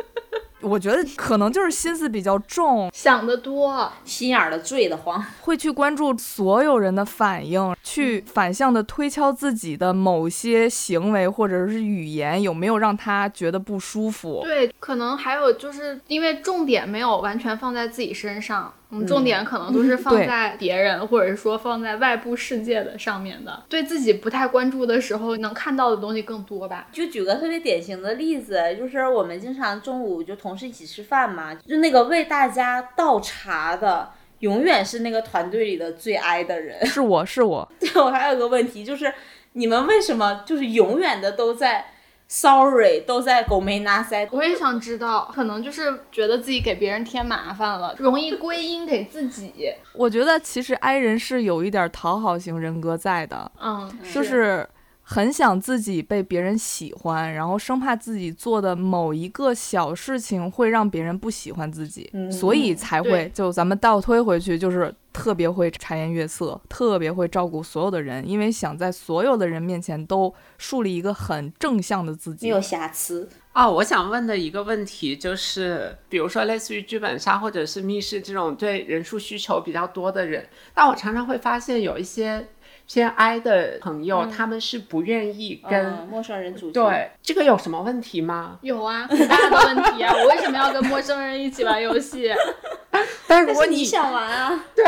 Speaker 3: 我觉得可能就是心思比较重，
Speaker 4: 想得多。
Speaker 2: 心眼儿的坠得慌。
Speaker 3: 会去关注所有人的反应，去反向的推敲自己的某些行为或者是语言有没有让他觉得不舒服。
Speaker 4: 对，可能还有就是因为重点没有完全放在自己身上，嗯，重点可能都是放在别人，或者是说放在外部世界的上面的。对自己不太关注的时候，能看到的东西更多吧。
Speaker 2: 就举个特别典型的例子，就是我们经常中午就同事一起吃饭嘛，就那个为大家倒茶的，永远是那个团队里的最哀的人。
Speaker 3: 是我是我，对
Speaker 2: 我还有个问题，就是你们为什么就是永远的都在 sorry，都在狗没拿腮？
Speaker 4: 我也想知道，可能就是觉得自己给别人添麻烦了，容易归因给自己。
Speaker 3: 我觉得其实 I 人是有一点讨好型人格在的，
Speaker 4: 嗯，
Speaker 3: 就是很想自己被别人喜欢，然后生怕自己做的某一个小事情会让别人不喜欢自己，
Speaker 2: 嗯
Speaker 3: 所以才会就咱们倒推回去，就是特别会察言悦色，特别会照顾所有的人，因为想在所有的人面前都树立一个很正向的自己。
Speaker 2: 没有瑕疵。
Speaker 5: 哦，我想问的一个问题就是，比如说类似于剧本杀或者是密室这种对人数需求比较多的人，但我常常会发现有一些偏 I 的朋友，他们是不愿意跟、
Speaker 2: 嗯，陌生人组队。
Speaker 5: 对这个有什么问题吗？
Speaker 4: 有啊，很大的问题啊！我为什么要跟陌生人一起玩游戏？
Speaker 5: 但如果
Speaker 2: 但是你想玩啊？
Speaker 4: 对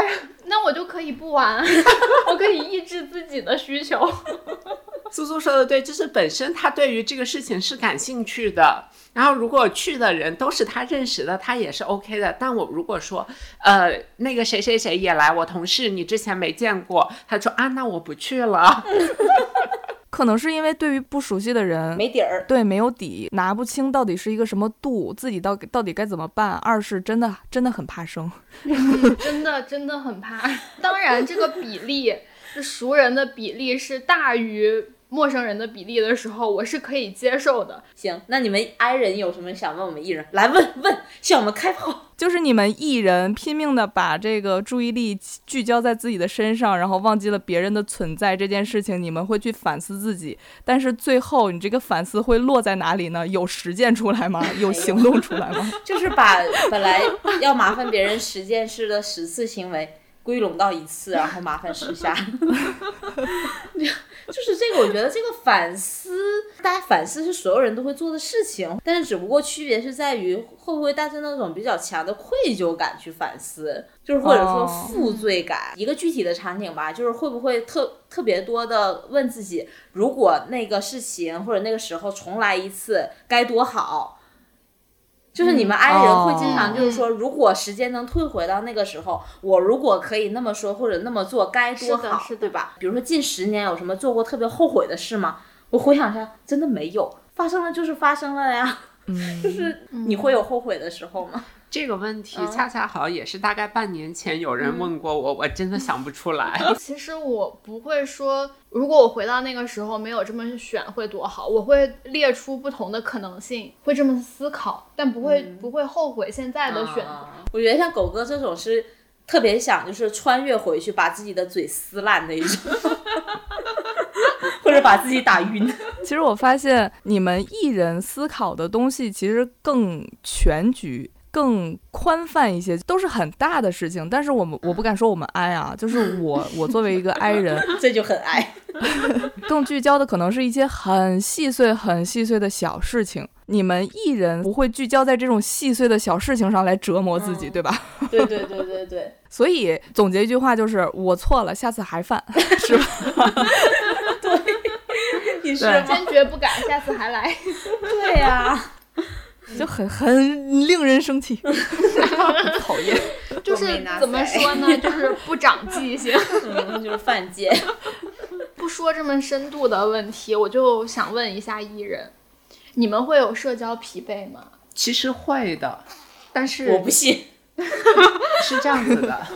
Speaker 4: 那我就可以不玩，我可以抑制自己的需求。
Speaker 5: 苏苏说的对，就是本身他对于这个事情是感兴趣的，然后如果去的人都是他认识的，他也是 OK 的。但我如果说，呃，那个谁谁谁也来，我同事你之前没见过，他说啊，那我不去了。
Speaker 3: 可能是因为对于不熟悉的人。
Speaker 2: 没底儿。
Speaker 3: 对，没有底，拿不清到底是一个什么度，自己到到底该怎么办。二是真的真的很怕生，
Speaker 4: 真的真的很怕。当然，这个比例，是熟人的比例是大于陌生人的比例的时候，我是可以接受的。
Speaker 2: 行，那你们 I 人有什么想问我们艺人？来问问，向我们开炮。
Speaker 3: 就是你们艺人拼命的把这个注意力聚焦在自己的身上，然后忘记了别人的存在这件事情，你们会去反思自己，但是最后你这个反思会落在哪里呢？有实践出来吗？有行动出来吗？
Speaker 2: 就是把本来要麻烦别人十件事的十次行为归拢到一次，然后麻烦十下。就是这个，我觉得这个反思大家反思是所有人都会做的事情，但是只不过区别是在于会不会带着那种比较强的愧疚感去反思，就是或者说负罪感。一个具体的场景吧，就是会不会特特别多的问自己，如果那个事情或者那个时候重来一次，该多好。就是你们 I 人会经常就是说，如果时间能退回到那个时候，我如果可以那么说或者那么做，该多好，
Speaker 4: 是
Speaker 2: 对吧？比如说近十年有什么做过特别后悔的事吗？我回想一下，真的没有，发生了就是发生了呀。
Speaker 3: 嗯，
Speaker 2: 就是你会有后悔的时候吗？
Speaker 5: 这个问题
Speaker 2: 嗯
Speaker 5: 恰恰好也是大概半年前有人问过我，我真的想不出来。
Speaker 4: 其实我不会说，如果我回到那个时候没有这么选会多好，我会列出不同的可能性，会这么思考，但不会、不会后悔现在的选择。
Speaker 2: 啊我觉得像狗哥这种是特别想就是穿越回去，把自己的嘴撕烂那一种，或者把自己打晕。
Speaker 3: 其实我发现你们艺人思考的东西其实更全局。更宽泛一些，都是很大的事情，但是我们我不敢说我们 I 啊，就是我我作为一个 I 人，
Speaker 2: 这就很爱。
Speaker 3: 更聚焦的可能是一些很细碎、很细碎的小事情。你们艺人不会聚焦在这种细碎的小事情上来折磨自己，
Speaker 2: 嗯
Speaker 3: 对吧？
Speaker 2: 对对对对对，
Speaker 3: 所以总结一句话就是：我错了，下次还犯，是吧？
Speaker 2: 对你是？
Speaker 4: 坚决不敢，下次还来。
Speaker 2: 对呀、
Speaker 3: 就很很令人生气，讨厌。
Speaker 4: 就是怎么说呢？就是不长记性。
Speaker 2: 嗯，就是犯贱。
Speaker 4: 不说这么深度的问题，我就想问一下艺人，你们会有社交疲惫吗？
Speaker 5: 其实会的，但是
Speaker 2: 我不信。
Speaker 5: 是这样子的，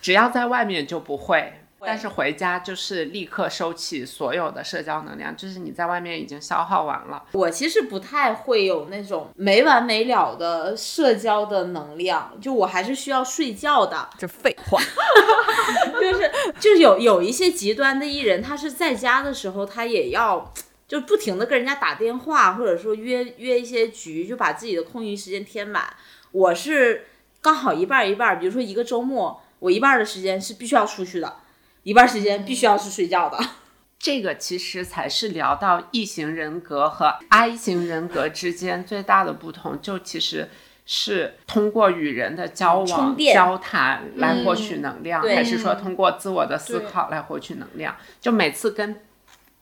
Speaker 5: 只要在外面就不会，但是回家就是立刻收起所有的社交能量，就是你在外面已经消耗完了。
Speaker 2: 我其实不太会有那种没完没了的社交的能量，就我还是需要睡觉的。
Speaker 3: 这废话，
Speaker 2: 就是就是有有一些极端的艺人，他是在家的时候，他也要就不停的跟人家打电话，或者说约约一些局，就把自己的空余时间填满。我是刚好一半儿一半儿，比如说一个周末，我一半儿的时间是必须要出去的，一半儿时间必须要是睡觉的。
Speaker 5: 这个其实才是聊到异型人格和 I 型人格之间最大的不同，就其实是通过与人的交往、交谈来获取能量，
Speaker 2: 对
Speaker 5: 还是说通过自我的思考来获取能量？就每次跟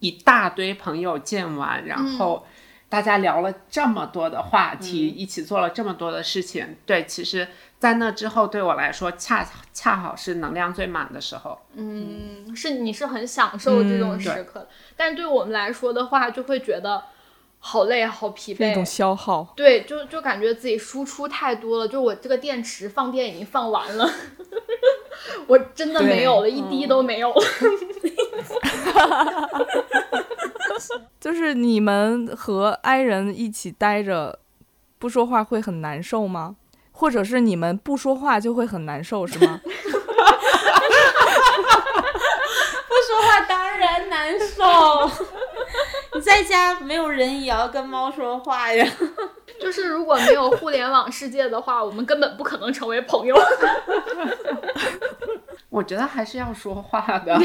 Speaker 5: 一大堆朋友见完，然后大家聊了这么多的话题，一起做了这么多的事情，对，其实，在那之后对我来说，恰恰好是能量最满的时候。
Speaker 4: 嗯，是你是很享受这种
Speaker 3: 嗯
Speaker 4: 时刻的，但对我们来说的话，就会觉得好累、好疲
Speaker 3: 惫一种。消耗。
Speaker 4: 对，就就感觉自己输出太多了，就我这个电池放电已经放完了，我真的没有了，一滴都没有了。
Speaker 3: 就是你们和 I 人一起待着，不说话会很难受吗？或者是你们不说话就会很难受，是吗？
Speaker 2: 不说话当然难受。你在家没有人也要跟猫说话呀。
Speaker 4: 就是如果没有互联网世界的话，我们根本不可能成为朋友。
Speaker 5: 我觉得还是要说话的。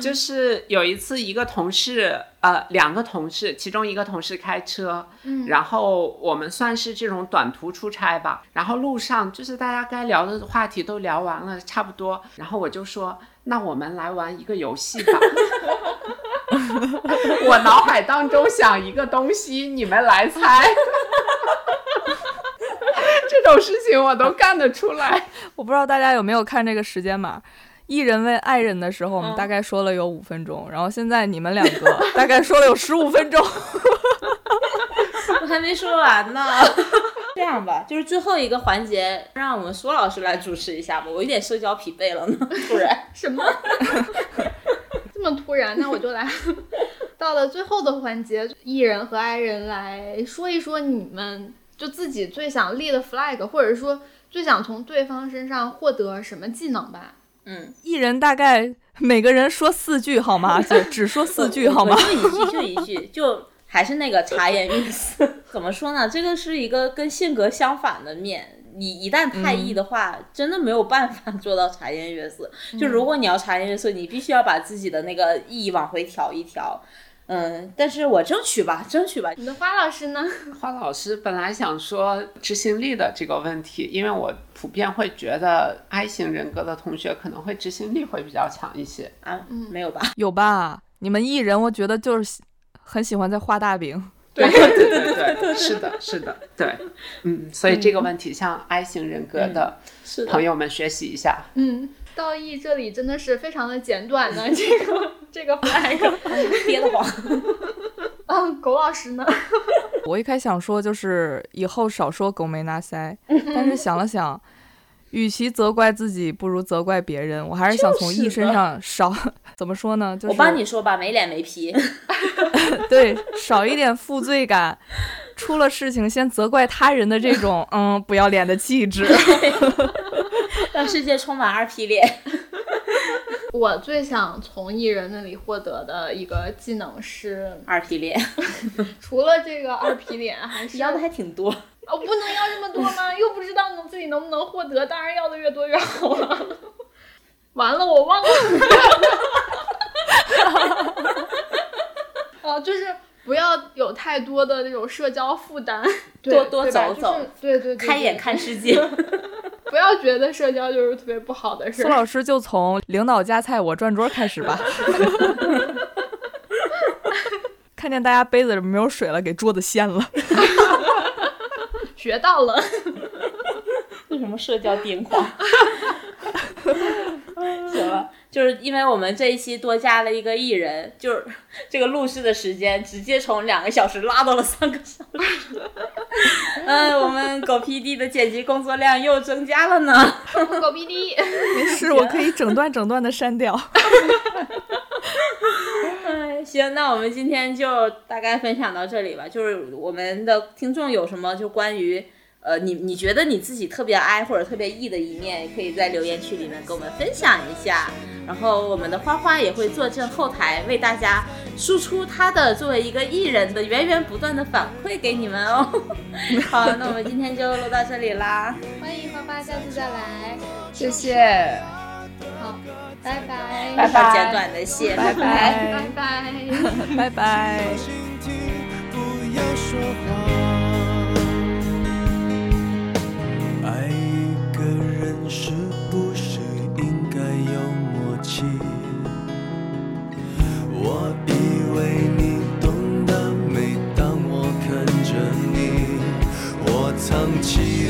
Speaker 5: 就是有一次，一个同事，呃，两个同事，其中一个同事开车，
Speaker 4: 嗯
Speaker 5: 然后我们算是这种短途出差吧。然后路上就是大家该聊的话题都聊完了，差不多。然后我就说，那我们来玩一个游戏吧。我脑海当中想一个东西，你们来猜。这种事情我都干得出来。
Speaker 3: 我不知道大家有没有看这个时间码。一人为爱人的时候，我们
Speaker 2: 嗯
Speaker 3: 大概说了有五分钟，然后现在你们两个 大概说了有十五分钟。
Speaker 2: 我还没说完呢。这样吧，就是最后一个环节，让我们苏老师来主持一下吧。我有点社交疲惫了呢，突然。
Speaker 4: 什么？这么突然？那我就来。到了最后的环节，艺人和爱人来说一说你们就自己最想立的 flag，或者说最想从对方身上获得什么技能吧。
Speaker 2: 嗯，
Speaker 3: 一人大概每个人说四句好吗？就只说四句好吗？
Speaker 2: 就一句，就一句，就还是那个茶颜悦色。怎么说呢？这个是一个跟性格相反的面。你一旦太易的话，真的没有办法做到茶颜悦色。就如果你要茶颜悦色，你必须要把自己的那个意往回调一调。嗯，但是我争取吧，争取吧。
Speaker 4: 你的花老师呢？
Speaker 5: 花老师本来想说执行力的这个问题，因为我普遍会觉得 I 型人格的同学可能会执行力会比较强一些。
Speaker 2: 啊，嗯没有吧？
Speaker 3: 有吧？你们艺人，我觉得就是喜很喜欢在画大饼。
Speaker 5: 对对对对对，是的，是的，对，嗯，所以这个问题向 I 型人格的朋友们学习一下。
Speaker 4: 嗯，道义这里真的是非常的简短呢，这个这个 flag。
Speaker 2: 憋得慌。
Speaker 4: 嗯，狗老师呢？
Speaker 3: 我一开始想说就是以后少说狗没拿腮，但是想了想，与其责怪自己，不如责怪别人。我还是想从
Speaker 2: 就是
Speaker 3: E 身上少怎么说呢？就是
Speaker 2: 我帮你说吧，没脸没皮。
Speaker 3: 对少一点负罪感，出了事情先责怪他人的这种嗯不要脸的气质。
Speaker 2: 让世界充满二皮脸。
Speaker 4: 我最想从艺人那里获得的一个技能是，
Speaker 2: 二皮脸，
Speaker 4: 除了这个二皮脸，还是
Speaker 2: 要的还挺多。
Speaker 4: 哦，不能要这么多吗？又不知道能自己能不能获得，当然要的越多越好了。完了，我忘了。哦，就是不要有太多的那种社交负担，对
Speaker 2: 多多走走
Speaker 4: 就是对对对，
Speaker 2: 开眼
Speaker 4: 对
Speaker 2: 看世界。
Speaker 4: 不要觉得社交就是特别不好的事
Speaker 3: 苏。老师就从领导夹菜我转桌开始吧。看见大家杯子里没有水了，给桌子掀了。
Speaker 4: 学到了，
Speaker 2: 为什么社交癫狂？就是因为我们这一期多加了一个艺人，就是 这个录制的时间直接从两个小时拉到了三个小时。嗯，我们狗 PD 的剪辑工作量又增加了呢。
Speaker 4: 狗屁 D。
Speaker 3: 没事，我可以整段整段的删掉。
Speaker 2: 哎，行，那我们今天就大概分享到这里吧。就是我们的听众有什么就关于呃你你觉得你自己特别 I 或者特别 E 的一面，也可以在留言区里面跟我们分享一下。然后我们的花花也会坐镇后台，为大家输出他的作为一个艺人的源源不断的反馈给你们哦。好，那我们今天就录到这里啦。
Speaker 4: 欢迎花花下次再来。
Speaker 5: 谢谢。
Speaker 4: 好，拜拜，
Speaker 5: 拜拜
Speaker 2: 简短的谢，拜拜。
Speaker 4: 拜拜。
Speaker 3: 拜拜。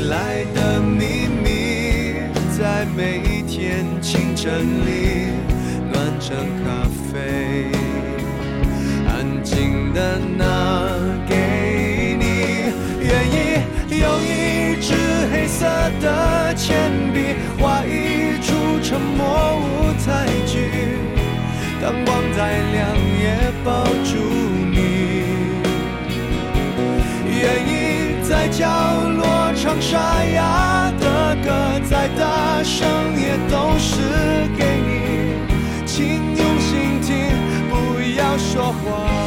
Speaker 1: 来的秘密，在每一天清晨里暖成咖啡。安静的拿给你，愿意用一支黑色的铅笔画一出沉默舞台剧，灯光再亮也抱住你，愿意在角唱沙哑的歌，再大声也都是给你，请用心听，不要说谎。